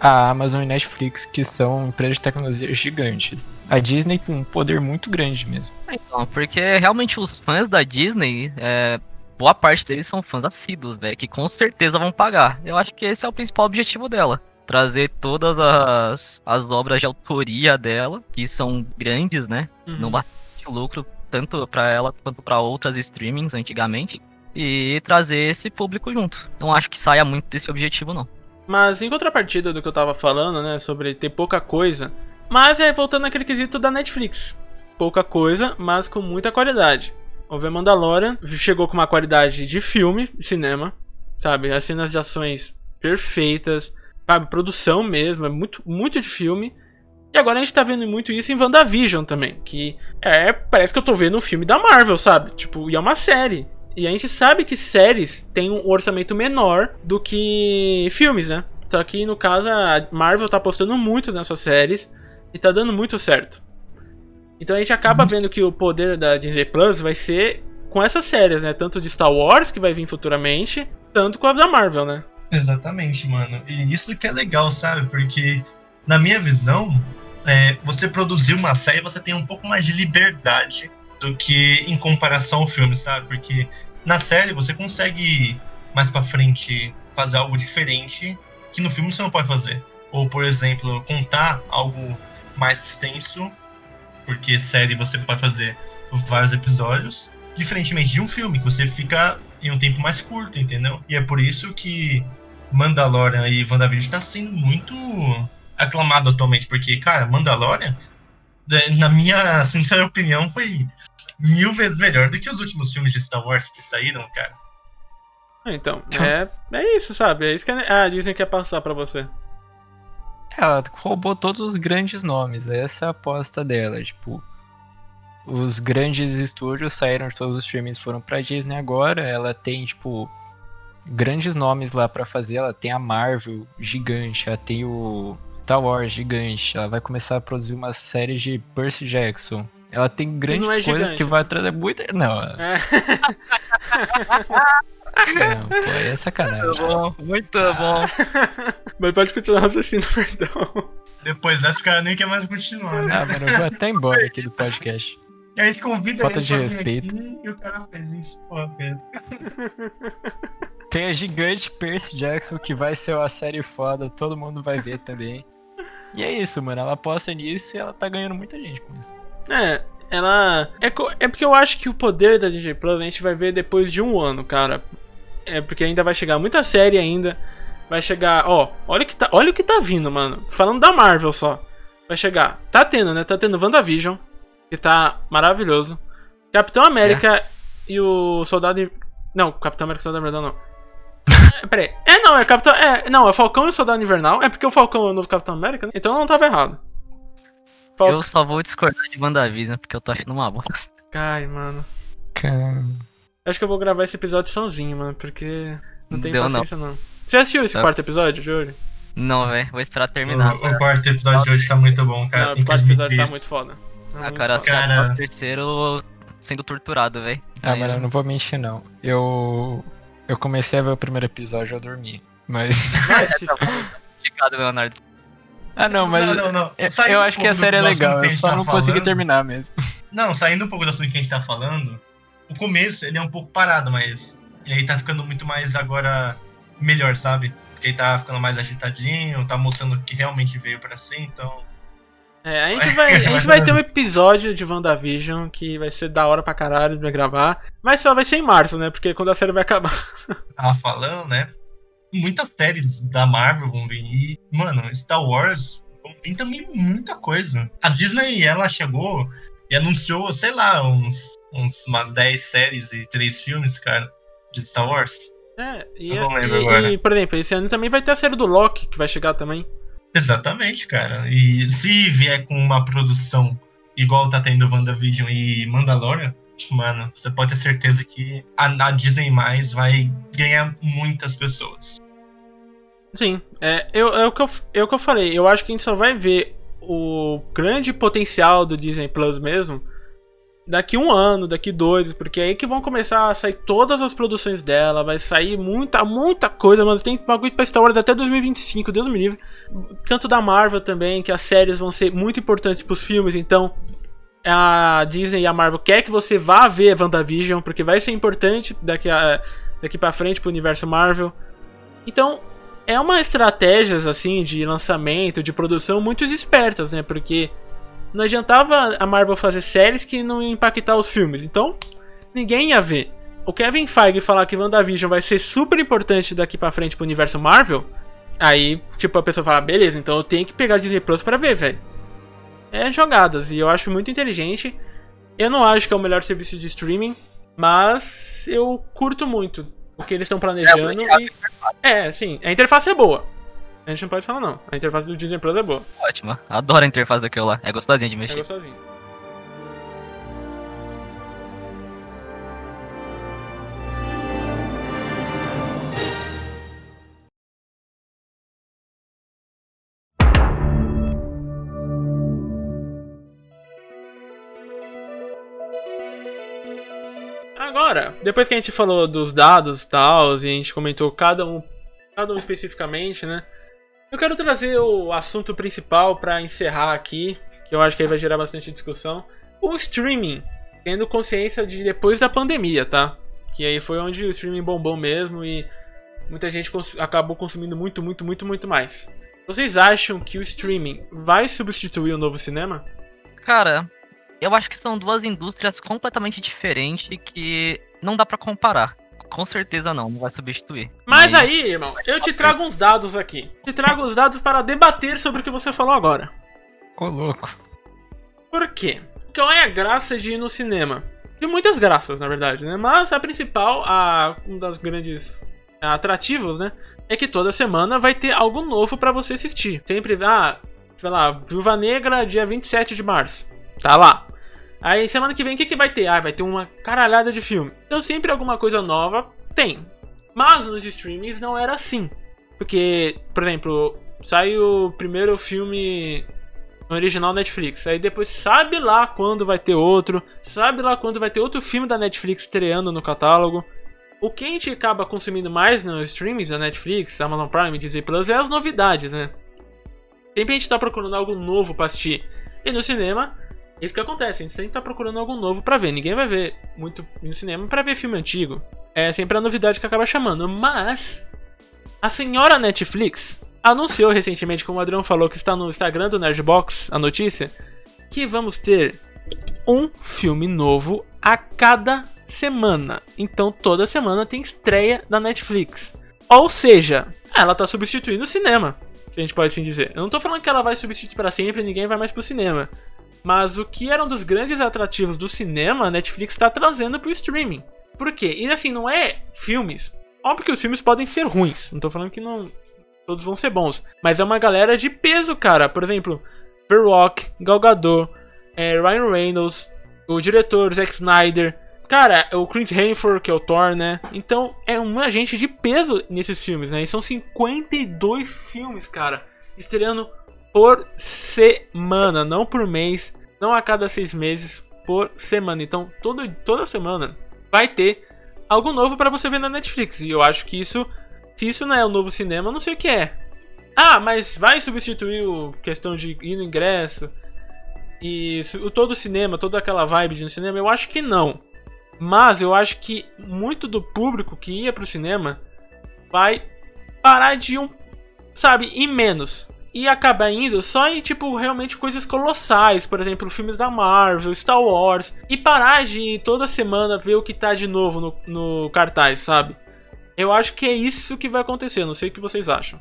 a Amazon e Netflix, que são empresas de tecnologia gigantes. A Disney tem um poder muito grande mesmo. Então, porque realmente os fãs da Disney, é, boa parte deles são fãs assíduos, velho, que com certeza vão pagar. Eu acho que esse é o principal objetivo dela. Trazer todas as, as obras de autoria dela, que são grandes, né? Uhum. Não bastante lucro, tanto pra ela quanto pra outras streamings antigamente. E trazer esse público junto. Não acho que saia muito desse objetivo, não. Mas em contrapartida do que eu tava falando, né, sobre ter pouca coisa, mas é voltando naquele quesito da Netflix. Pouca coisa, mas com muita qualidade. O The Mandalorian chegou com uma qualidade de filme, cinema, sabe? As cenas de ações perfeitas, sabe? Produção mesmo, é muito, muito de filme. E agora a gente tá vendo muito isso em WandaVision também, que é, parece que eu tô vendo um filme da Marvel, sabe? Tipo, e é uma série. E a gente sabe que séries têm um orçamento menor do que filmes, né? Só que no caso a Marvel tá apostando muito nessas séries e tá dando muito certo. Então a gente acaba vendo que o poder da Disney Plus vai ser com essas séries, né? Tanto de Star Wars, que vai vir futuramente, tanto com as da Marvel, né? Exatamente, mano. E isso que é legal, sabe? Porque, na minha visão, é, você produzir uma série, você tem um pouco mais de liberdade do que em comparação ao filme, sabe? Porque na série você consegue mais pra frente fazer algo diferente que no filme você não pode fazer. Ou, por exemplo, contar algo mais extenso, porque série você pode fazer vários episódios, diferentemente de um filme, que você fica em um tempo mais curto, entendeu? E é por isso que Mandalorian e WandaVision tá sendo muito aclamado atualmente, porque, cara, Mandalorian, é, na minha sincera opinião, foi mil vezes melhor do que os últimos filmes de Star Wars que saíram, cara. Ah, Então, é, é isso, sabe? É isso que a a Disney quer passar pra você. Ela roubou todos os grandes nomes, essa é a aposta dela, tipo. Os grandes estúdios saíram de todos os streamings foram pra Disney agora, ela tem, tipo, grandes nomes lá pra fazer, ela tem a Marvel gigante, ela tem o Star Wars gigante, ela vai começar a produzir uma série de Percy Jackson. Ela tem grandes é coisas gigante, que né? vai trazer muita. Não, É. não, pô, aí é sacanagem. bom, muito bom. Mas pode continuar assistindo, perdão. Depois dessa, o cara nem quer mais continuar, né? Ah, mano, eu vou até embora aqui do podcast. A gente convida Falta de respeito. aqui e o cara fez isso. Pô, Pedro. Tem a gigante Percy Jackson que vai ser uma série foda, todo mundo vai ver também. E é isso, mano. Ela aposta nisso e ela tá ganhando muita gente com isso. É, ela. É, é porque eu acho que o poder da DJ Plus a gente vai ver depois de um ano, cara. É porque ainda vai chegar muita série ainda. Vai chegar. Ó, olha o que tá, olha o que tá vindo, mano. Falando da Marvel só. Vai chegar. Tá tendo, né? Tá tendo WandaVision. Que tá maravilhoso. Capitão América e o Soldado. Não, Capitão América e Soldado Invernal não. É, Peraí. É, não, é Capitão. É, não, é Falcão e o Soldado Invernal. É porque o Falcão é o novo Capitão América, né? Então eu não tava errado. Eu só vou discordar de WandaVision porque eu tô achando uma bosta. Ai, mano. Cara, Acho que eu vou gravar esse episódio sozinho, mano, porque não tem Deu, não. paciência não. Você assistiu esse Tá. quarto episódio, Júlio? Não, velho. Vou esperar terminar. O, o quarto episódio de hoje tá muito bom, cara. Não, Tem o quarto episódio tá muito foda. Tá Ah, muito cara, foda. Cara. o terceiro sendo torturado, velho. ah, Aí mano, eu não vou mentir, não. Eu. Eu comecei a ver o primeiro episódio e eu dormi. Mas. Tá Obrigado, Leonardo. Ah, não, mas. Não, não, não. Eu, um acho que a série é legal, eu só tá não consegui falando. terminar mesmo. Não, saindo um pouco do assunto que a gente tá falando, o começo ele é um pouco parado, mas ele tá ficando muito mais agora melhor, sabe? Porque ele tá ficando mais agitadinho, tá mostrando que realmente veio pra ser, então. É, a gente vai, a gente vai ter um episódio de WandaVision que vai ser da hora pra caralho de gravar. Mas só vai ser em março, né? Porque quando a série vai acabar. Tava falando, né? Muitas séries da Marvel vão vir. E, mano, Star Wars vir também muita coisa. A Disney, ela chegou e anunciou, sei lá, uns, uns umas 10 séries e 3 filmes, cara, de Star Wars. É, e, Eu não lembro e- agora. e, por exemplo, esse ano também vai ter a série do Loki, que vai chegar também. Exatamente, cara. E se vier com uma produção igual tá tendo WandaVision e Mandalorian, mano, você pode ter certeza que a, Disney mais vai ganhar muitas pessoas. Sim, é, eu, é, o que eu, é o que eu falei. Eu acho que a gente só vai ver o grande potencial do Disney Plus mesmo daqui um ano, daqui dois, porque é aí que vão começar a sair todas as produções dela. Vai sair muita, muita coisa, mano. Tem bagulho pra Star Wars até 2025, Deus me livre. Tanto da Marvel também, que as séries vão ser muito importantes pros filmes, então. A Disney e a Marvel quer que você vá ver WandaVision, porque vai ser importante daqui, a, daqui pra frente pro universo Marvel. Então, é uma estratégias assim de lançamento, de produção muito espertas, né? Porque não adiantava a Marvel fazer séries que não iam impactar os filmes. Então, ninguém ia ver. O Kevin Feige falar que WandaVision vai ser super importante daqui pra frente pro universo Marvel, aí, tipo, a pessoa fala, beleza, então eu tenho que pegar Disney Plus pra ver, velho. É jogadas, e eu acho muito inteligente. Eu não acho que é o melhor serviço de streaming, mas eu curto muito o que eles estão planejando e é, sim, a interface é boa. A gente não pode falar não. A interface do Disney Plus é boa. Ótima. Adoro a interface daquilo lá. É gostosinho de É mexer. Agora, depois que a gente falou dos dados e tal, e a gente comentou cada um, cada um especificamente, né? Eu quero trazer o assunto principal pra encerrar aqui, que eu acho que aí vai gerar bastante discussão. O streaming, tendo consciência de depois da pandemia, tá? Que aí foi onde o streaming bombou mesmo e muita gente cons- acabou consumindo muito, muito, muito, muito mais. Vocês acham que o streaming vai substituir o novo cinema? Cara, eu acho que são duas indústrias completamente diferentes que não dá pra comparar. Com certeza não, não vai substituir. Mas aí, irmão, eu te trago uns dados aqui. Te trago os dados para debater sobre o que você falou agora. Ô, louco. Por quê? Qual é a graça de ir no cinema? Tem muitas graças, na verdade, né? Mas a principal, a, um das grandes atrativos, né? É que toda semana vai ter algo novo pra você assistir. Sempre, ah, sei lá, Viúva Negra, dia 27 de março. Tá lá. Aí semana que vem o que, que vai ter? Ah, vai ter uma caralhada de filme. Então sempre alguma coisa nova tem. Mas nos streamings não era assim. Porque, por exemplo, sai o primeiro filme original Netflix. Aí depois sabe lá quando vai ter outro, sabe lá quando vai ter outro filme da Netflix estreando no catálogo. O que a gente acaba consumindo mais nos streamings da Netflix, Amazon Prime, Disney Plus é as novidades, né? Sempre a gente tá procurando algo novo pra assistir. E no cinema, isso que acontece, a gente sempre tá procurando algo novo pra ver. Ninguém vai ver muito no cinema pra ver filme antigo. É sempre a novidade que acaba chamando. Mas a senhora Netflix anunciou recentemente, como o Adriano falou, que está no Instagram do Nerdbox, a notícia, que vamos ter um filme novo a cada semana. Então toda semana tem estreia da Netflix. Ou seja, ela tá substituindo o cinema, se a gente pode assim dizer. Eu não tô falando que ela vai substituir para sempre ninguém vai mais pro cinema. Mas o que era um dos grandes atrativos do cinema, a Netflix está trazendo pro streaming. Por quê? E assim, não é filmes. Óbvio que os filmes podem ser ruins. Não tô falando que não todos vão ser bons. Mas é uma galera de peso, cara. Por exemplo, The Rock, Gal Gadot, é, Ryan Reynolds, o diretor Zack Snyder. Cara, o Chris Hemsworth, que é o Thor, né? Então, é uma gente de peso nesses filmes, né? E são 52 filmes, cara. Estreando por semana, não por mês, não a cada seis meses, por semana. Então, todo, toda semana vai ter algo novo para você ver na Netflix. E eu acho que isso, se isso não é o novo cinema, eu não sei o que é. Ah, mas vai substituir o questão de ir no ingresso e todo o cinema, toda aquela vibe de no cinema? Eu acho que não. Mas eu acho que muito do público que ia pro cinema vai parar de um, sabe, ir menos e acaba indo só em, tipo, realmente coisas colossais, por exemplo, filmes da Marvel, Star Wars, e parar de toda semana ver o que tá de novo no, no cartaz, sabe? Eu acho que é isso que vai acontecer, não sei o que vocês acham.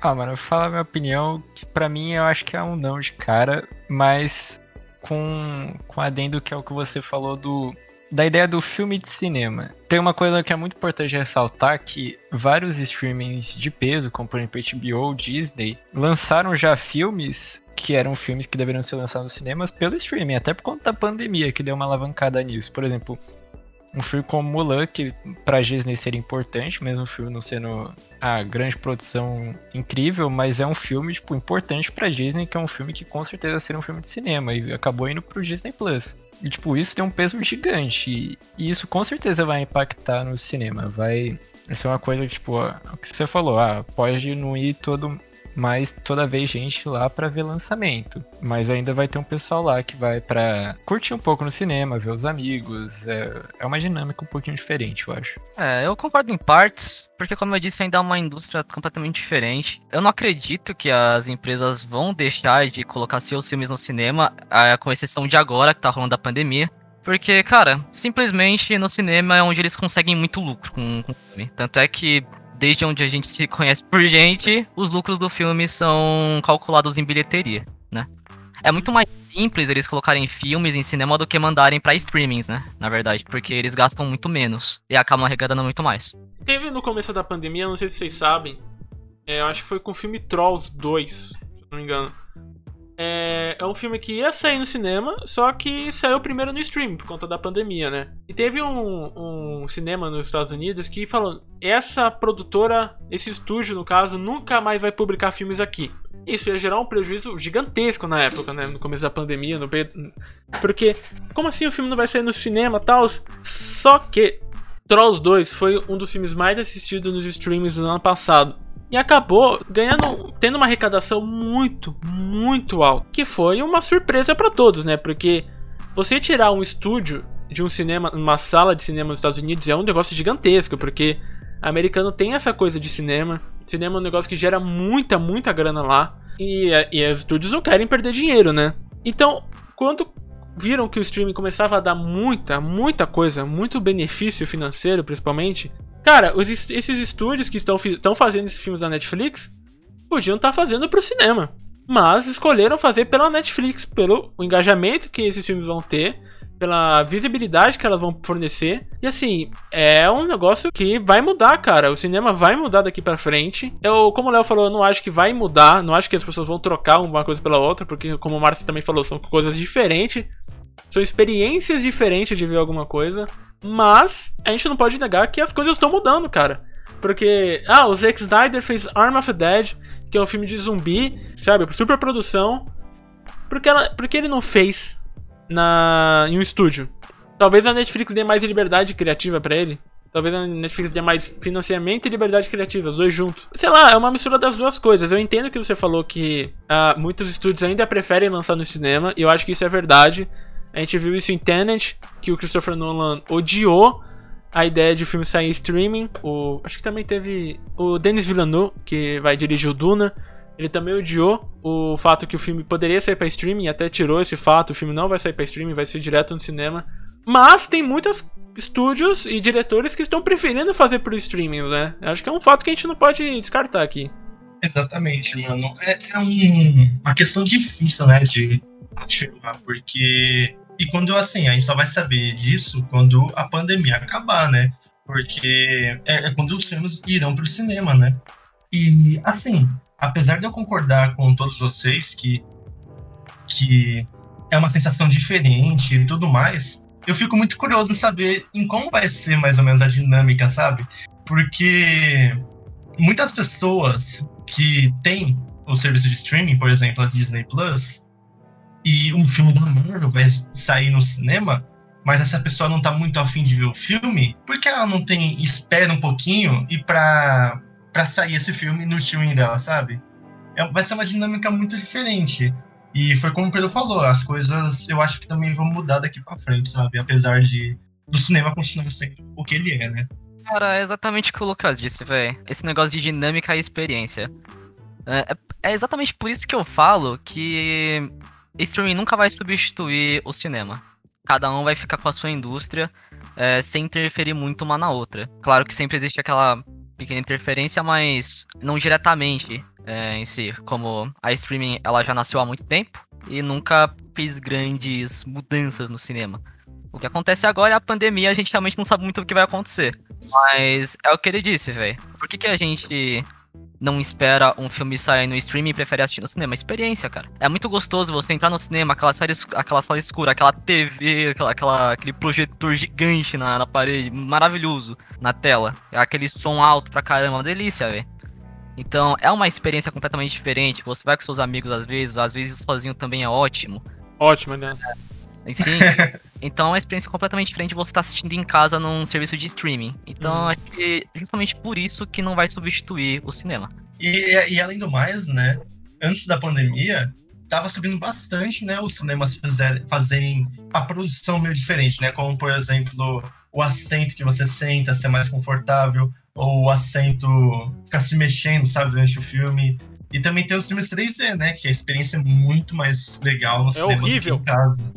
Ah, mano, eu vou falar a minha opinião, que pra mim eu acho que é um não de cara, mas com, com adendo que é o que você falou do da ideia do filme de cinema. Tem uma coisa que é muito importante ressaltar que vários streamings de peso, como por exemplo HBO, Disney, lançaram já filmes que eram filmes que deveriam ser lançados nos cinemas pelo streaming, até por conta da pandemia que deu uma alavancada nisso. Por exemplo, um filme como Mulan, que pra Disney seria importante, mesmo o filme não sendo a grande produção incrível, mas é um filme, tipo, importante pra Disney, que é um filme que com certeza seria um filme de cinema, e acabou indo pro Disney Plus. E, tipo, isso tem um peso gigante. E isso com certeza vai impactar no cinema. Vai. Isso é uma coisa que, tipo, o que você falou, ah, pode não ir todo mais toda vez gente lá para ver lançamento. Mas ainda vai ter um pessoal lá que vai para curtir um pouco no cinema, ver os amigos. É, é uma dinâmica um pouquinho diferente, eu acho. É, eu concordo em partes, porque como eu disse, ainda é uma indústria completamente diferente. Eu não acredito que as empresas vão deixar de colocar seus filmes no cinema, com exceção de agora, que tá rolando a pandemia. Porque, cara, simplesmente no cinema é onde eles conseguem muito lucro com, com o filme. Tanto é que desde onde a gente se conhece por gente, os lucros do filme são calculados em bilheteria, né? É muito mais simples eles colocarem filmes em cinema do que mandarem para streamings, né? Na verdade, porque eles gastam muito menos e acabam arrecadando muito mais. Teve no começo da pandemia, não sei se vocês sabem, é, eu acho que foi com o filme Trolls 2, se não me engano. É, é um filme que ia sair no cinema, só que saiu primeiro no stream por conta da pandemia, né? E teve um, um cinema nos Estados Unidos que falou: essa produtora, esse estúdio no caso, nunca mais vai publicar filmes aqui. Isso ia gerar um prejuízo gigantesco na época, né? No começo da pandemia, no... porque como assim o filme não vai sair no cinema, tal? Só que Trolls 2 foi um dos filmes mais assistidos nos streams no ano passado e acabou ganhando, tendo uma arrecadação muito, muito alta, que foi uma surpresa para todos, né? Porque você tirar um estúdio de um cinema, uma sala de cinema nos Estados Unidos é um negócio gigantesco, porque americano tem essa coisa de cinema. Cinema é um negócio que gera muita, muita grana lá. E, e os estúdios não querem perder dinheiro, né? Então, quando viram que o streaming começava a dar muita, muita coisa, muito benefício financeiro, principalmente, Cara, os, esses estúdios que estão fazendo esses filmes da Netflix podiam estar tá fazendo pro cinema. Mas escolheram fazer pela Netflix, pelo engajamento que esses filmes vão ter, pela visibilidade que elas vão fornecer. E assim, é um negócio que vai mudar, cara. O cinema vai mudar daqui para frente. Eu, como o Léo falou, eu não acho que vai mudar, não acho que as pessoas vão trocar uma coisa pela outra, porque como o Márcio também falou, são coisas diferentes. São experiências diferentes de ver alguma coisa. Mas a gente não pode negar que as coisas estão mudando, cara. Porque, ah, o Zack Snyder fez Arm of the Dead, que é um filme de zumbi, sabe? Super produção. Por que, ela, por que ele não fez na, em um estúdio? Talvez a Netflix dê mais liberdade criativa para ele. Talvez a Netflix dê mais financiamento e liberdade criativa, os dois juntos. Sei lá, é uma mistura das duas coisas. Eu entendo que você falou que ah, muitos estúdios ainda preferem lançar no cinema, e eu acho que isso é verdade. A gente viu isso em Tenet, que o Christopher Nolan odiou a ideia de o filme sair em streaming. O, acho que também teve o Denis Villeneuve, que vai dirigir o Duna, Ele também odiou o fato que o filme poderia sair pra streaming, até tirou esse fato, o filme não vai sair pra streaming, vai ser direto no cinema. Mas tem muitos estúdios e diretores que estão preferindo fazer por streaming, né? Acho que é um fato que a gente não pode descartar aqui. Exatamente, mano. É, é um- uma questão difícil, né, de afirmar, porque. E quando, assim, a gente só vai saber disso quando a pandemia acabar, né? Porque é, é quando os filmes irão pro cinema, né? E, assim, apesar de eu concordar com todos vocês que, que é uma sensação diferente e tudo mais, eu fico muito curioso em saber em como vai ser mais ou menos a dinâmica, sabe? Porque muitas pessoas que têm o serviço de streaming, por exemplo, a Disney Plus, e um filme da Marvel vai sair no cinema, mas essa pessoa não tá muito afim de ver o filme, por que ela não tem espera um pouquinho e pra, pra sair esse filme no streaming dela, sabe? É- vai ser uma dinâmica muito diferente. E foi como o Pedro falou, as coisas eu acho que também vão mudar daqui pra frente, sabe? Apesar de do cinema continuar sendo o que ele é, né? Cara, é exatamente o que o Lucas disse, velho. Esse negócio de dinâmica e experiência. É, é- é exatamente por isso que eu falo que streaming nunca vai substituir o cinema. Cada um vai ficar com a sua indústria é, sem interferir muito uma na outra. Claro que sempre existe aquela pequena interferência, mas não diretamente é, em si. Como a streaming ela já nasceu há muito tempo e nunca fez grandes mudanças no cinema. O que acontece agora é a pandemia, a gente realmente não sabe muito o que vai acontecer. Mas é o que ele disse, velho. Por que, que a gente não espera um filme sair no streaming e prefere assistir no cinema? Experiência, cara. É muito gostoso você entrar no cinema, aquela sala, es- aquela sala escura, aquela TV, aquela, aquela- aquele projetor gigante na, na parede, maravilhoso na tela. É Aquele som alto pra caramba, uma delícia, velho. Então, é uma experiência completamente diferente. Você vai com seus amigos às vezes, às vezes sozinho também é ótimo. Ótimo, né? E Sim. então é uma experiência completamente diferente de você estar assistindo em casa num serviço de streaming. Então Uhum. acho que é justamente por isso que não vai substituir o cinema. E, e além do mais, né, antes da pandemia, tava subindo bastante, né, os cinemas fazerem a produção meio diferente, né, como, por exemplo, o assento que você senta ser mais confortável, ou o assento ficar se mexendo, sabe, durante o filme. E também tem os filmes 3D, né, que a experiência é muito mais legal no cinema do que É horrível. em casa.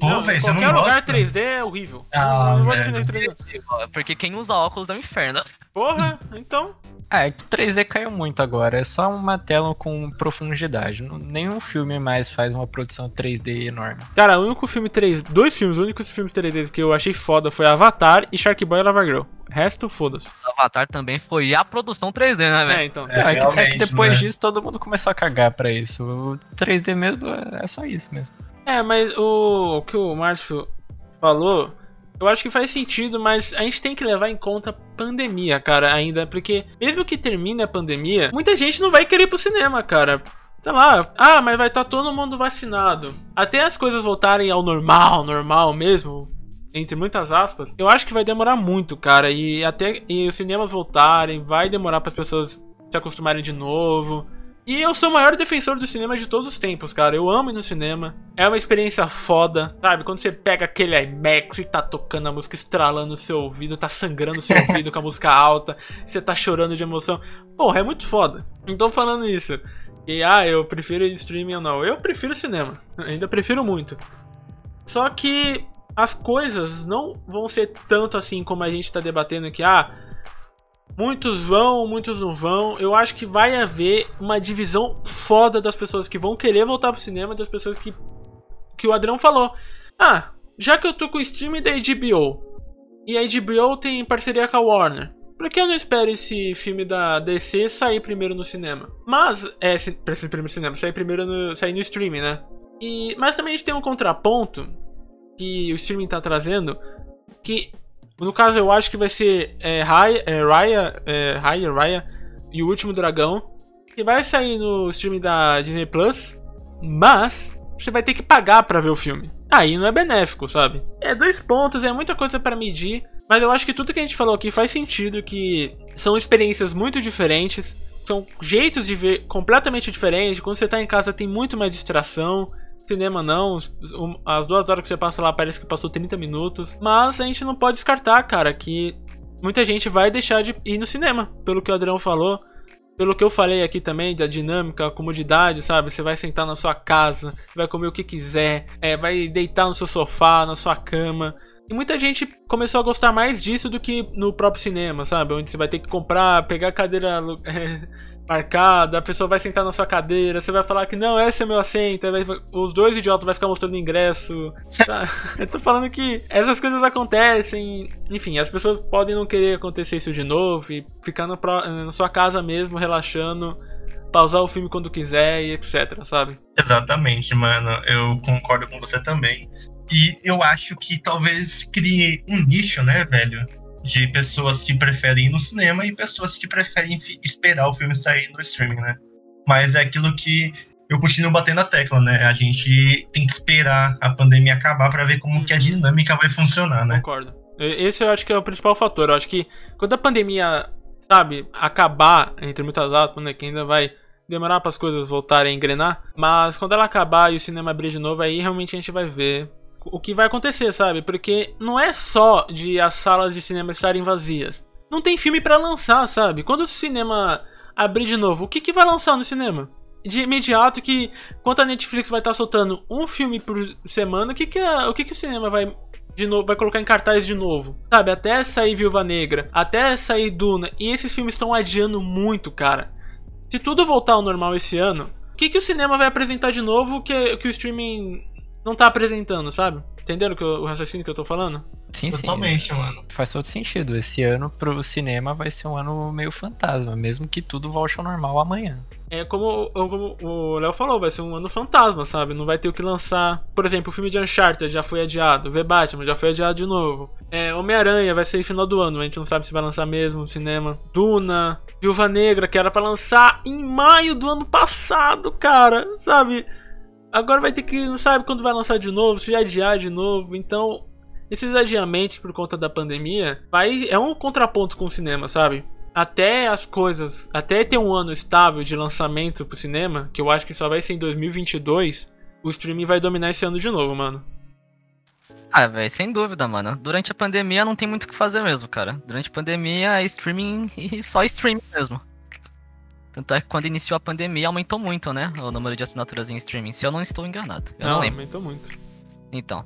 Pô, Não, velho, você não qualquer lugar gosta? 3D é horrível. Ah, não, não gosto de velho. 3D. Porque quem usa óculos é um inferno. Porra, então. É que 3D caiu muito agora. É só uma tela com profundidade. Nenhum filme mais faz uma produção 3D enorme. Cara, o único filme 3 Dois filmes, os únicos filmes 3D que eu achei foda foi Avatar e Shark Boy e Lava Girl. Resto, foda-se. Avatar também foi a produção 3D, né, É, velho? então. É, É, que- é que depois né? disso todo mundo começou a cagar pra isso. O 3D mesmo é só isso mesmo. É, mas o, o que o Márcio falou, eu acho que faz sentido, mas a gente tem que levar em conta a pandemia, cara, ainda, porque mesmo que termine a pandemia, muita gente não vai querer ir pro cinema, cara. Sei lá, ah, mas vai estar todo mundo vacinado. Até as coisas voltarem ao normal, normal mesmo, entre muitas aspas, eu acho que vai demorar muito, cara. E até e os cinemas voltarem, vai demorar para as pessoas se acostumarem de novo. E eu sou o maior defensor do cinema de todos os tempos, cara. Eu amo ir no cinema. É uma experiência foda, sabe? Quando você pega aquele IMAX e tá tocando a música estralando no seu ouvido, tá sangrando o seu ouvido com a música alta, você tá chorando de emoção. Porra, é muito foda. Não tô falando isso. E ah, eu prefiro streaming ou não. Eu prefiro cinema. Ainda prefiro muito. Só que as coisas não vão ser tanto assim como a gente tá debatendo aqui. Ah, muitos vão, muitos não vão. Eu acho que vai haver uma divisão foda das pessoas que vão querer voltar pro cinema das pessoas que. Que o Adrão falou. Ah, já que eu tô com o streaming da HBO e a HBO tem parceria com a Warner. Por que eu não espero esse filme da DC sair primeiro no cinema? Mas, é, se, pra ser primeiro cinema, sair primeiro no, sair no streaming, né? E, mas também a gente tem um contraponto que o streaming tá trazendo, que no caso eu acho que vai ser é, Raya, é, Raya, é, Raya, Raya e o Último Dragão, que vai sair no streaming da Disney Plus, mas você vai ter que pagar pra ver o filme. Aí não é benéfico, sabe? É dois pontos, é muita coisa pra medir, mas eu acho que tudo que a gente falou aqui faz sentido, que são experiências muito diferentes, são jeitos de ver completamente diferentes. Quando você tá em casa tem muito mais distração. Cinema não, as duas horas que você passa lá parece que passou 30 minutos. Mas a gente não pode descartar, cara, que muita gente vai deixar de ir no cinema, pelo que o Adrião falou. pelo que eu falei aqui também, da dinâmica, a comodidade, sabe? Você vai sentar na sua casa, vai comer o que quiser, é, vai deitar no seu sofá, na sua cama. E muita gente começou a gostar mais disso do que no próprio cinema, sabe? Onde você vai ter que comprar, pegar a cadeira é, marcada, a pessoa vai sentar na sua cadeira, você vai falar que não, esse é meu assento, vai- os dois idiotas vai ficar mostrando ingresso. tá? Eu tô falando que essas coisas acontecem, enfim, as pessoas podem não querer acontecer isso de novo e ficar na, pró- na sua casa mesmo, relaxando, pausar o filme quando quiser e etc, sabe? Exatamente, mano. Eu concordo com você também. E eu acho que talvez crie um nicho, né, velho? De pessoas que preferem ir no cinema e pessoas que preferem esperar o filme sair no streaming, né? Mas é aquilo que eu continuo batendo a tecla, né? A gente tem que esperar a pandemia acabar pra ver como que a dinâmica vai funcionar, né? Concordo. Esse eu acho que é o principal fator. Eu acho que quando a pandemia, sabe, acabar, entre muitas aspas, né, que ainda vai demorar para as coisas voltarem a engrenar, mas quando ela acabar e o cinema abrir de novo, aí realmente a gente vai ver o que vai acontecer, sabe? Porque não é só de as salas de cinema estarem vazias. Não tem filme pra lançar, sabe? Quando o cinema abrir de novo, o que, que vai lançar no cinema? De imediato que, quando a Netflix vai estar soltando um filme por semana, o que, que, a- o, que, que o cinema vai de novo, vai colocar em cartaz de novo. Sabe, até sair Viúva Negra, até sair Duna. E esses filmes estão adiando muito, cara. Se tudo voltar ao normal esse ano, o que, que o cinema vai apresentar de novo que, que o streaming não tá apresentando, sabe? Entenderam que eu- o raciocínio que eu tô falando? Sim, sim. Totalmente, mano. Faz todo sentido. Esse ano pro cinema vai ser um ano meio fantasma, mesmo que tudo volte ao normal amanhã. É como, como o Léo falou, vai ser um ano fantasma, sabe? Não vai ter o que lançar. Por exemplo, o filme de Uncharted já foi adiado. V Batman já foi adiado de novo. É, Homem-Aranha vai ser final do ano. A gente não sabe se vai lançar mesmo no cinema. Duna, Viúva Negra, que era pra lançar em maio do ano passado, cara. Sabe? Agora vai ter que. Não sabe quando vai lançar de novo, se adiar de novo. Então, esses adiamentos por conta da pandemia vai, é um contraponto com o cinema, sabe? Até as coisas, até ter um ano estável de lançamento pro cinema, que eu acho que só vai ser em 2022, o streaming vai dominar esse ano de novo, mano. Ah, velho, sem dúvida, mano. Durante a pandemia não tem muito o que fazer mesmo, cara. Durante a pandemia é streaming e só streaming mesmo. Tanto é que quando iniciou a pandemia aumentou muito, né? O número de assinaturas em streaming, se eu não estou enganado. Eu não, lembro. aumentou muito. Então.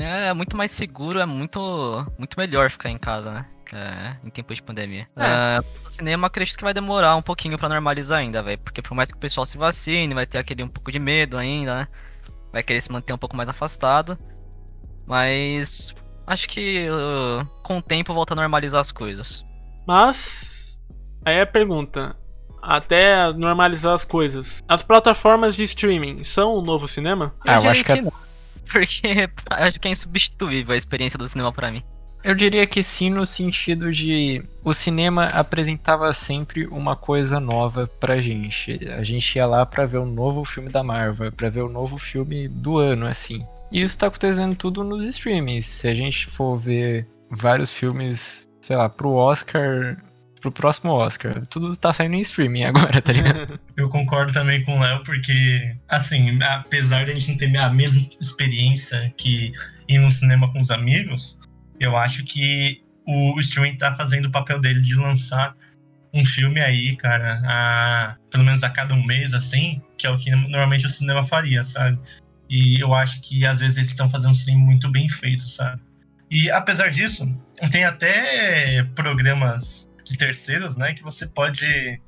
É muito mais seguro, é muito, muito melhor ficar em casa, né? É, em tempos de pandemia. É. É, o cinema acredito que vai demorar um pouquinho pra normalizar ainda, velho. Porque por mais que o pessoal se vacine, vai ter aquele um pouco de medo ainda, né? Vai querer se manter um pouco mais afastado. Mas acho que uh, com o tempo volta a normalizar as coisas. Mas aí a pergunta, até normalizar as coisas, as plataformas de streaming são o novo cinema? Ah, eu diria acho que é- não. Porque acho que é insubstituível a experiência do cinema pra mim. Eu diria que sim, no sentido de o cinema apresentava sempre uma coisa nova pra gente. A gente ia lá pra ver o novo filme da Marvel, pra ver o novo filme do ano, assim. E isso tá acontecendo tudo nos streamings. Se a gente for ver vários filmes, sei lá, pro Oscar, pro próximo Oscar, tudo tá saindo em streaming agora, tá ligado? Eu concordo também com o Léo, porque, assim, apesar de a gente não ter a mesma experiência que ir no cinema com os amigos, eu acho que o streaming tá fazendo o papel dele de lançar um filme aí, cara, a, pelo menos a cada um mês, assim, que é o que normalmente o cinema faria, sabe? E eu acho que às vezes eles estão fazendo sim muito bem feito, sabe? E apesar disso, tem até programas de terceiros, né, que você pode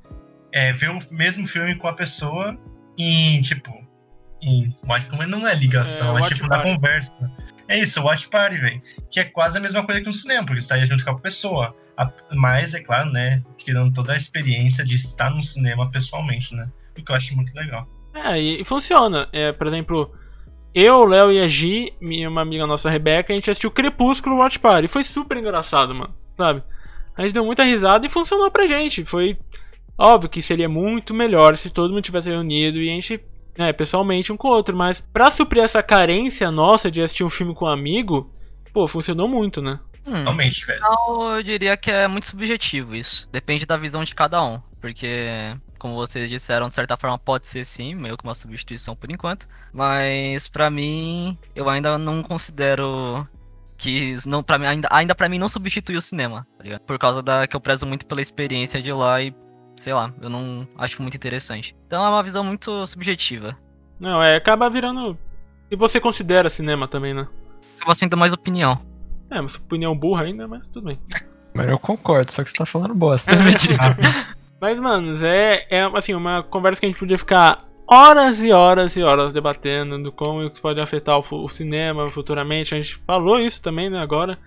é, ver o mesmo filme com a pessoa em, tipo, em watch, como não é ligação, É, é, tipo na party. conversa. É isso, watch party, velho. Que é quase a mesma coisa que um cinema, porque você tá aí junto com a pessoa. A- Mas, é claro, né, tirando toda a experiência de estar no cinema pessoalmente, né? O que eu acho muito legal. É, e, e funciona. É, por exemplo, eu, o Léo e a Gi, minha uma amiga nossa, a Rebeca, a gente assistiu Crepúsculo Watch Party. Foi super engraçado, mano. Sabe? A gente deu muita risada e funcionou pra gente. Foi óbvio que seria muito melhor se todo mundo tivesse reunido e a gente, né, pessoalmente um com o outro. Mas pra suprir essa carência nossa de assistir um filme com um amigo, pô, funcionou muito, né? Hum, Realmente, velho. Eu diria que é muito subjetivo isso. Depende da visão de cada um. Porque, como vocês disseram, de certa forma pode ser sim, meio que uma substituição por enquanto. Mas pra mim, eu ainda não considero que isso não para mim ainda ainda para mim não substitui o cinema, tá ligado? Por causa da que eu prezo muito pela experiência de ir lá e sei lá, eu não acho muito interessante. Então é uma visão muito subjetiva. Não, é, acaba virando. E você considera cinema também, né? Acaba sendo mais opinião. É, uma opinião burra ainda, mas tudo bem. Mas eu concordo, só que você tá falando bosta, né? Mas, manos, é, é assim, uma conversa que a gente podia ficar horas e horas e horas debatendo do como isso pode afetar o, o cinema futuramente. A gente falou isso também, né, agora.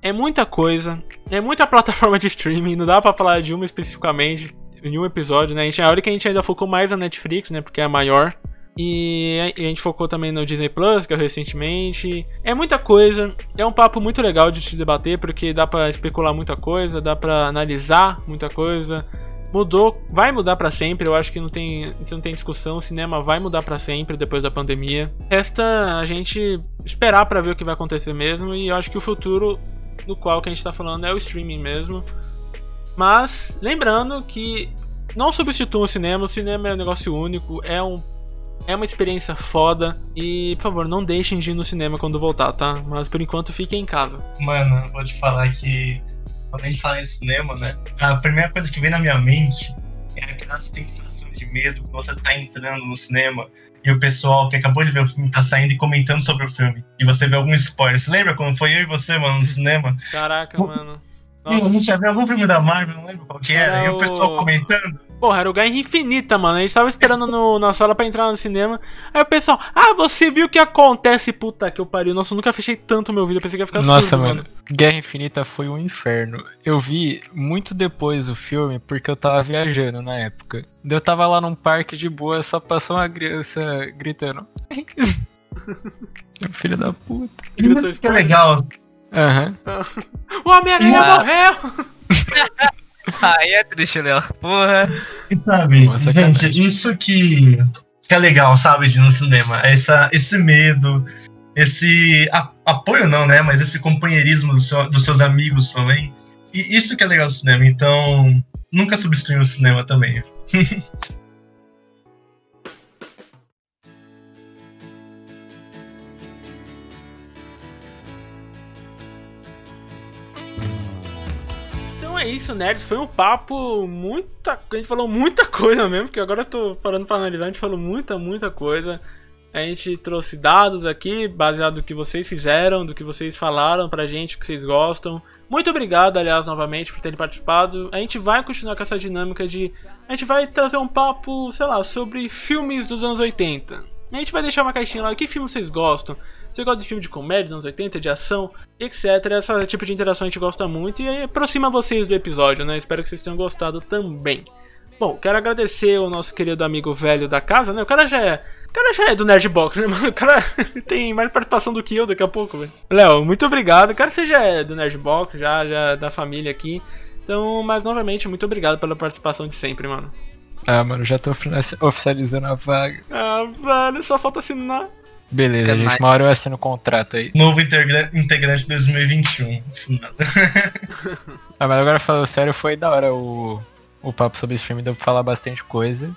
É muita coisa, é muita plataforma de streaming, não dá pra falar de uma especificamente em um episódio, né? A gente, a hora que a gente ainda focou mais na Netflix, né, porque é a maior. E a gente focou também no Disney Plus, que é recentemente. É muita coisa. É um papo muito legal de se debater, porque dá pra especular muita coisa, dá pra analisar muita coisa. Mudou, vai mudar pra sempre. Eu acho que não tem, não tem discussão. O cinema vai mudar pra sempre depois da pandemia. Resta a gente esperar pra ver o que vai acontecer mesmo. E eu acho que o futuro do qual que a gente tá falando é o streaming mesmo. Mas lembrando que não substituam o cinema. O cinema é um negócio único. É um é uma experiência foda e, por favor, não deixem de ir no cinema quando voltar, tá? Mas por enquanto fiquem em casa. Mano, vou te falar que quando a gente fala em cinema, né? A primeira coisa que vem na minha mente é aquela sensação de medo quando você tá entrando no cinema e o pessoal que acabou de ver o filme tá saindo e comentando sobre o filme. E você vê algum spoiler. Você lembra quando foi eu e você, mano, no cinema? Caraca, mano. A gente já viu algum filme da Marvel, não lembro qual que era. Era E o pessoal o- comentando. Porra, era o Guerra Infinita, mano. A gente tava esperando no- na sala pra entrar no cinema. Aí o pessoal, ah, você viu o que acontece? Puta que eu pariu. Nossa, eu nunca fechei tanto meu vídeo. Eu pensei que ia ficar Nossa, surdo, mano. Guerra Infinita foi um inferno. Eu vi muito depois o filme porque eu tava viajando na época. Eu tava lá num parque de boa, só passou uma criança gritando. Filho da puta. Que é legal. Aham. O Homem-Aranha Ah. morreu! Aí é triste, Léo. Porra. E sabe, Nossa, gente, sacanagem. isso que, que é legal, sabe, de ir no cinema. Essa, esse medo, esse a- apoio não, né? Mas esse companheirismo do seu- dos seus amigos também. E isso que é legal do cinema. Então, nunca substitui o cinema também. é isso, nerds. Foi um papo muita. A gente falou muita coisa mesmo, porque agora eu tô parando pra analisar. A gente falou muita, muita coisa. A gente trouxe dados aqui, baseado no que vocês fizeram, do que vocês falaram pra gente, que vocês gostam. Muito obrigado, aliás, novamente, por terem participado. A gente vai continuar com essa dinâmica de. A gente vai trazer um papo, sei lá, sobre filmes dos anos 80. A gente vai deixar uma caixinha lá, que filme vocês gostam? Você gosta de filme de comédia dos anos 80, de ação, etc. Esse tipo de interação a gente gosta muito e aproxima vocês do episódio, né? Espero que vocês tenham gostado também. Bom, quero agradecer o nosso querido amigo velho da casa, né? O cara já é. O cara já é do Nerdbox, né, mano? O cara tem mais participação do que eu daqui a pouco, velho. Léo, muito obrigado. Quero que você já é do Nerdbox, já, já é da família aqui. Então, mas novamente, muito obrigado pela participação de sempre, mano. Ah, mano, já tô ofi- oficializando a vaga. Ah, velho, só falta assinar. Beleza, gente. mais. Uma hora eu assino o contrato aí. Novo integra- integrante 2021. Isso nada. Ah, mas agora falando sério, foi da hora o, o papo sobre esse filme, deu pra falar bastante coisa.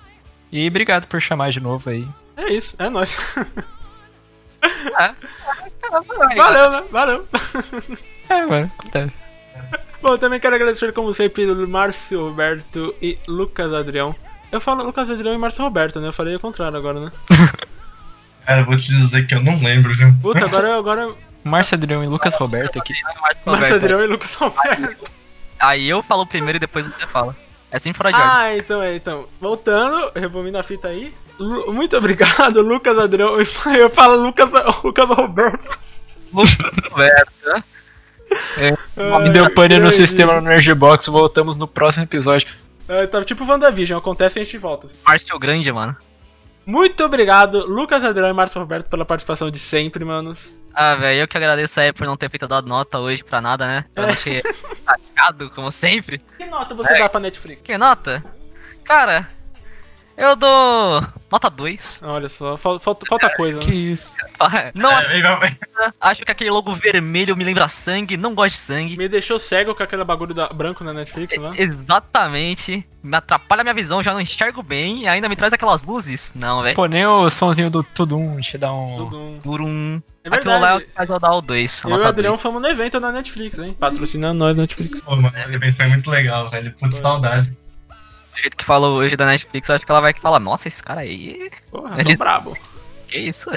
E obrigado por chamar de novo aí. É isso, é nóis. Valeu. Valeu, né? Valeu. É, mano, acontece. Bom, também quero agradecer, como sempre, Márcio Roberto e Lucas Adrião. Eu falo Lucas Adrião e Márcio Roberto, né? Eu falei o contrário agora, né? Cara, eu vou te dizer que eu não lembro, viu? Puta, agora, agora Márcio Adrião e Lucas Roberto aqui. Márcio. Adrião e Lucas Roberto. Aí eu falo primeiro e depois você fala. É assim fora de ordem. Ah, então é, então. Voltando, rebobina a fita aí. Lu- Muito obrigado, Lucas Adrião. Eu falo Lucas, Lucas Roberto. Roberto. né? Me deu pane no sistema no Nerdbox, voltamos no próximo episódio. É, tá tipo WandaVision, acontece e a gente volta. Márcio Grande, mano. Muito obrigado, Lucas Adrião e Márcio Roberto, pela participação de sempre, manos. Ah, velho, eu que agradeço aí por não ter feito dado nota hoje pra nada, né? Eu deixei chateado, como sempre. Que nota você É. dá pra Netflix? Que nota? Cara, eu dou nota 2. Olha só, fal- falta, falta coisa. Que Né? isso. Não, É, vai- acho que aquele logo vermelho me lembra sangue, não gosto de sangue. Me deixou cego com aquele bagulho da- branco na Netflix, né? Exatamente. Me atrapalha a minha visão, já não enxergo bem e ainda me traz aquelas luzes. Não, velho. Pô, nem o somzinho do Tudum te dá um. Tudo um- Por um. É Aquilo lá é o verdade. que faz eu dar o 2. Eu e o Adrião fomos no evento da Netflix, hein? Patrocinando nós, Netflix. Pô, mano, o evento foi muito legal, velho. Puta saudade. Do jeito que falou hoje da Netflix, acho que ela vai falar, nossa, esse cara aí. Porra, Ele- brabo. Que isso?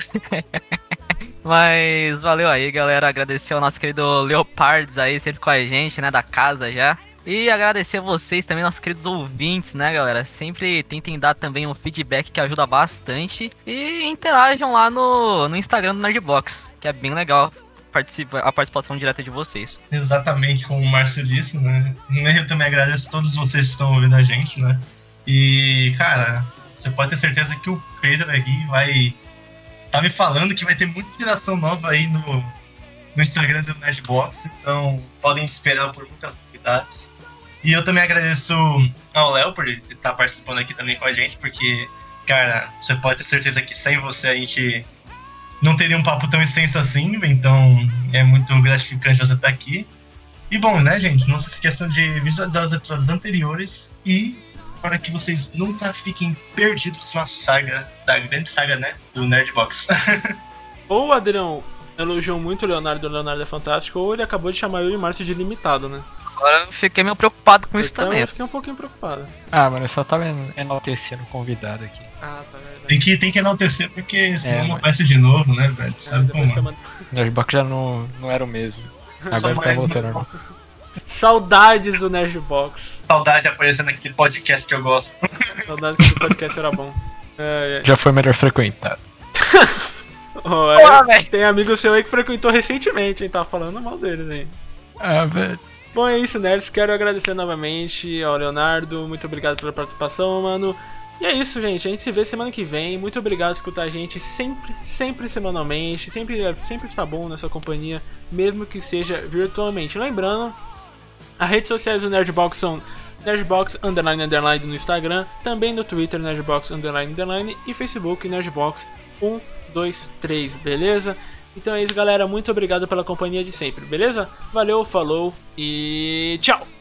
Mas valeu aí, galera. Agradecer ao nosso querido Leopards aí, sempre com a gente, né? Da casa já. E agradecer a vocês também, nossos queridos ouvintes, né, galera? Sempre tentem dar também um feedback que ajuda bastante. E interajam lá no, no Instagram do Nerdbox, que é bem legal participa, a participação direta de vocês. Exatamente como o Márcio disse, né? Eu também agradeço a todos vocês que estão ouvindo a gente, né? E, cara, você pode ter certeza que o Pedro aqui vai tá me falando que vai ter muita interação nova aí no, no Instagram do Nerdbox, então podem esperar por muitas novidades. E eu também agradeço ao Léo por estar participando aqui também com a gente, porque, cara, você pode ter certeza que sem você a gente não teria um papo tão extenso assim, então é muito gratificante você estar aqui. E bom, né, gente? Não se esqueçam de visualizar os episódios anteriores e para que vocês nunca fiquem perdidos na saga, da grande saga, né? Do Nerdbox. Ou o Adrião elogiou muito o Leonardo, o Leonardo é fantástico, ou ele acabou de chamar eu e o Márcio de limitado, né? Agora eu fiquei meio preocupado com isso então também. eu fiquei um pouquinho preocupado. Ah, mano, eu só tava en- enaltecendo o convidado aqui. Ah, tá verdade. tem, que, tem que enaltecer, porque senão É, não mas- aparece de novo, né, velho? É, Sabe como é? O Nerdbox já não, não era o mesmo. Agora tá voltando. Saudades do Nerdbox. Saudade de aparecer naquele podcast que eu gosto. Saudades que o podcast era bom. É, é. Já foi melhor frequentado. Aí, velho. tem amigo seu aí que frequentou recentemente, hein? Tava falando mal deles, hein? Ah, velho. Bom, é isso, nerds. Quero agradecer novamente ao Leonardo. Muito obrigado pela participação, mano. E é isso, gente. A gente se vê semana que vem. Muito obrigado por escutar a gente sempre, sempre semanalmente. Sempre, sempre está bom nessa companhia, mesmo que seja virtualmente. Lembrando, as redes sociais do Nerdbox são Nerdbox underline underline no Instagram, também no Twitter Nerdbox underline underline e Facebook Nerdbox 123, beleza? Então é isso, galera. Muito obrigado pela companhia de sempre, beleza? Valeu, falou e tchau!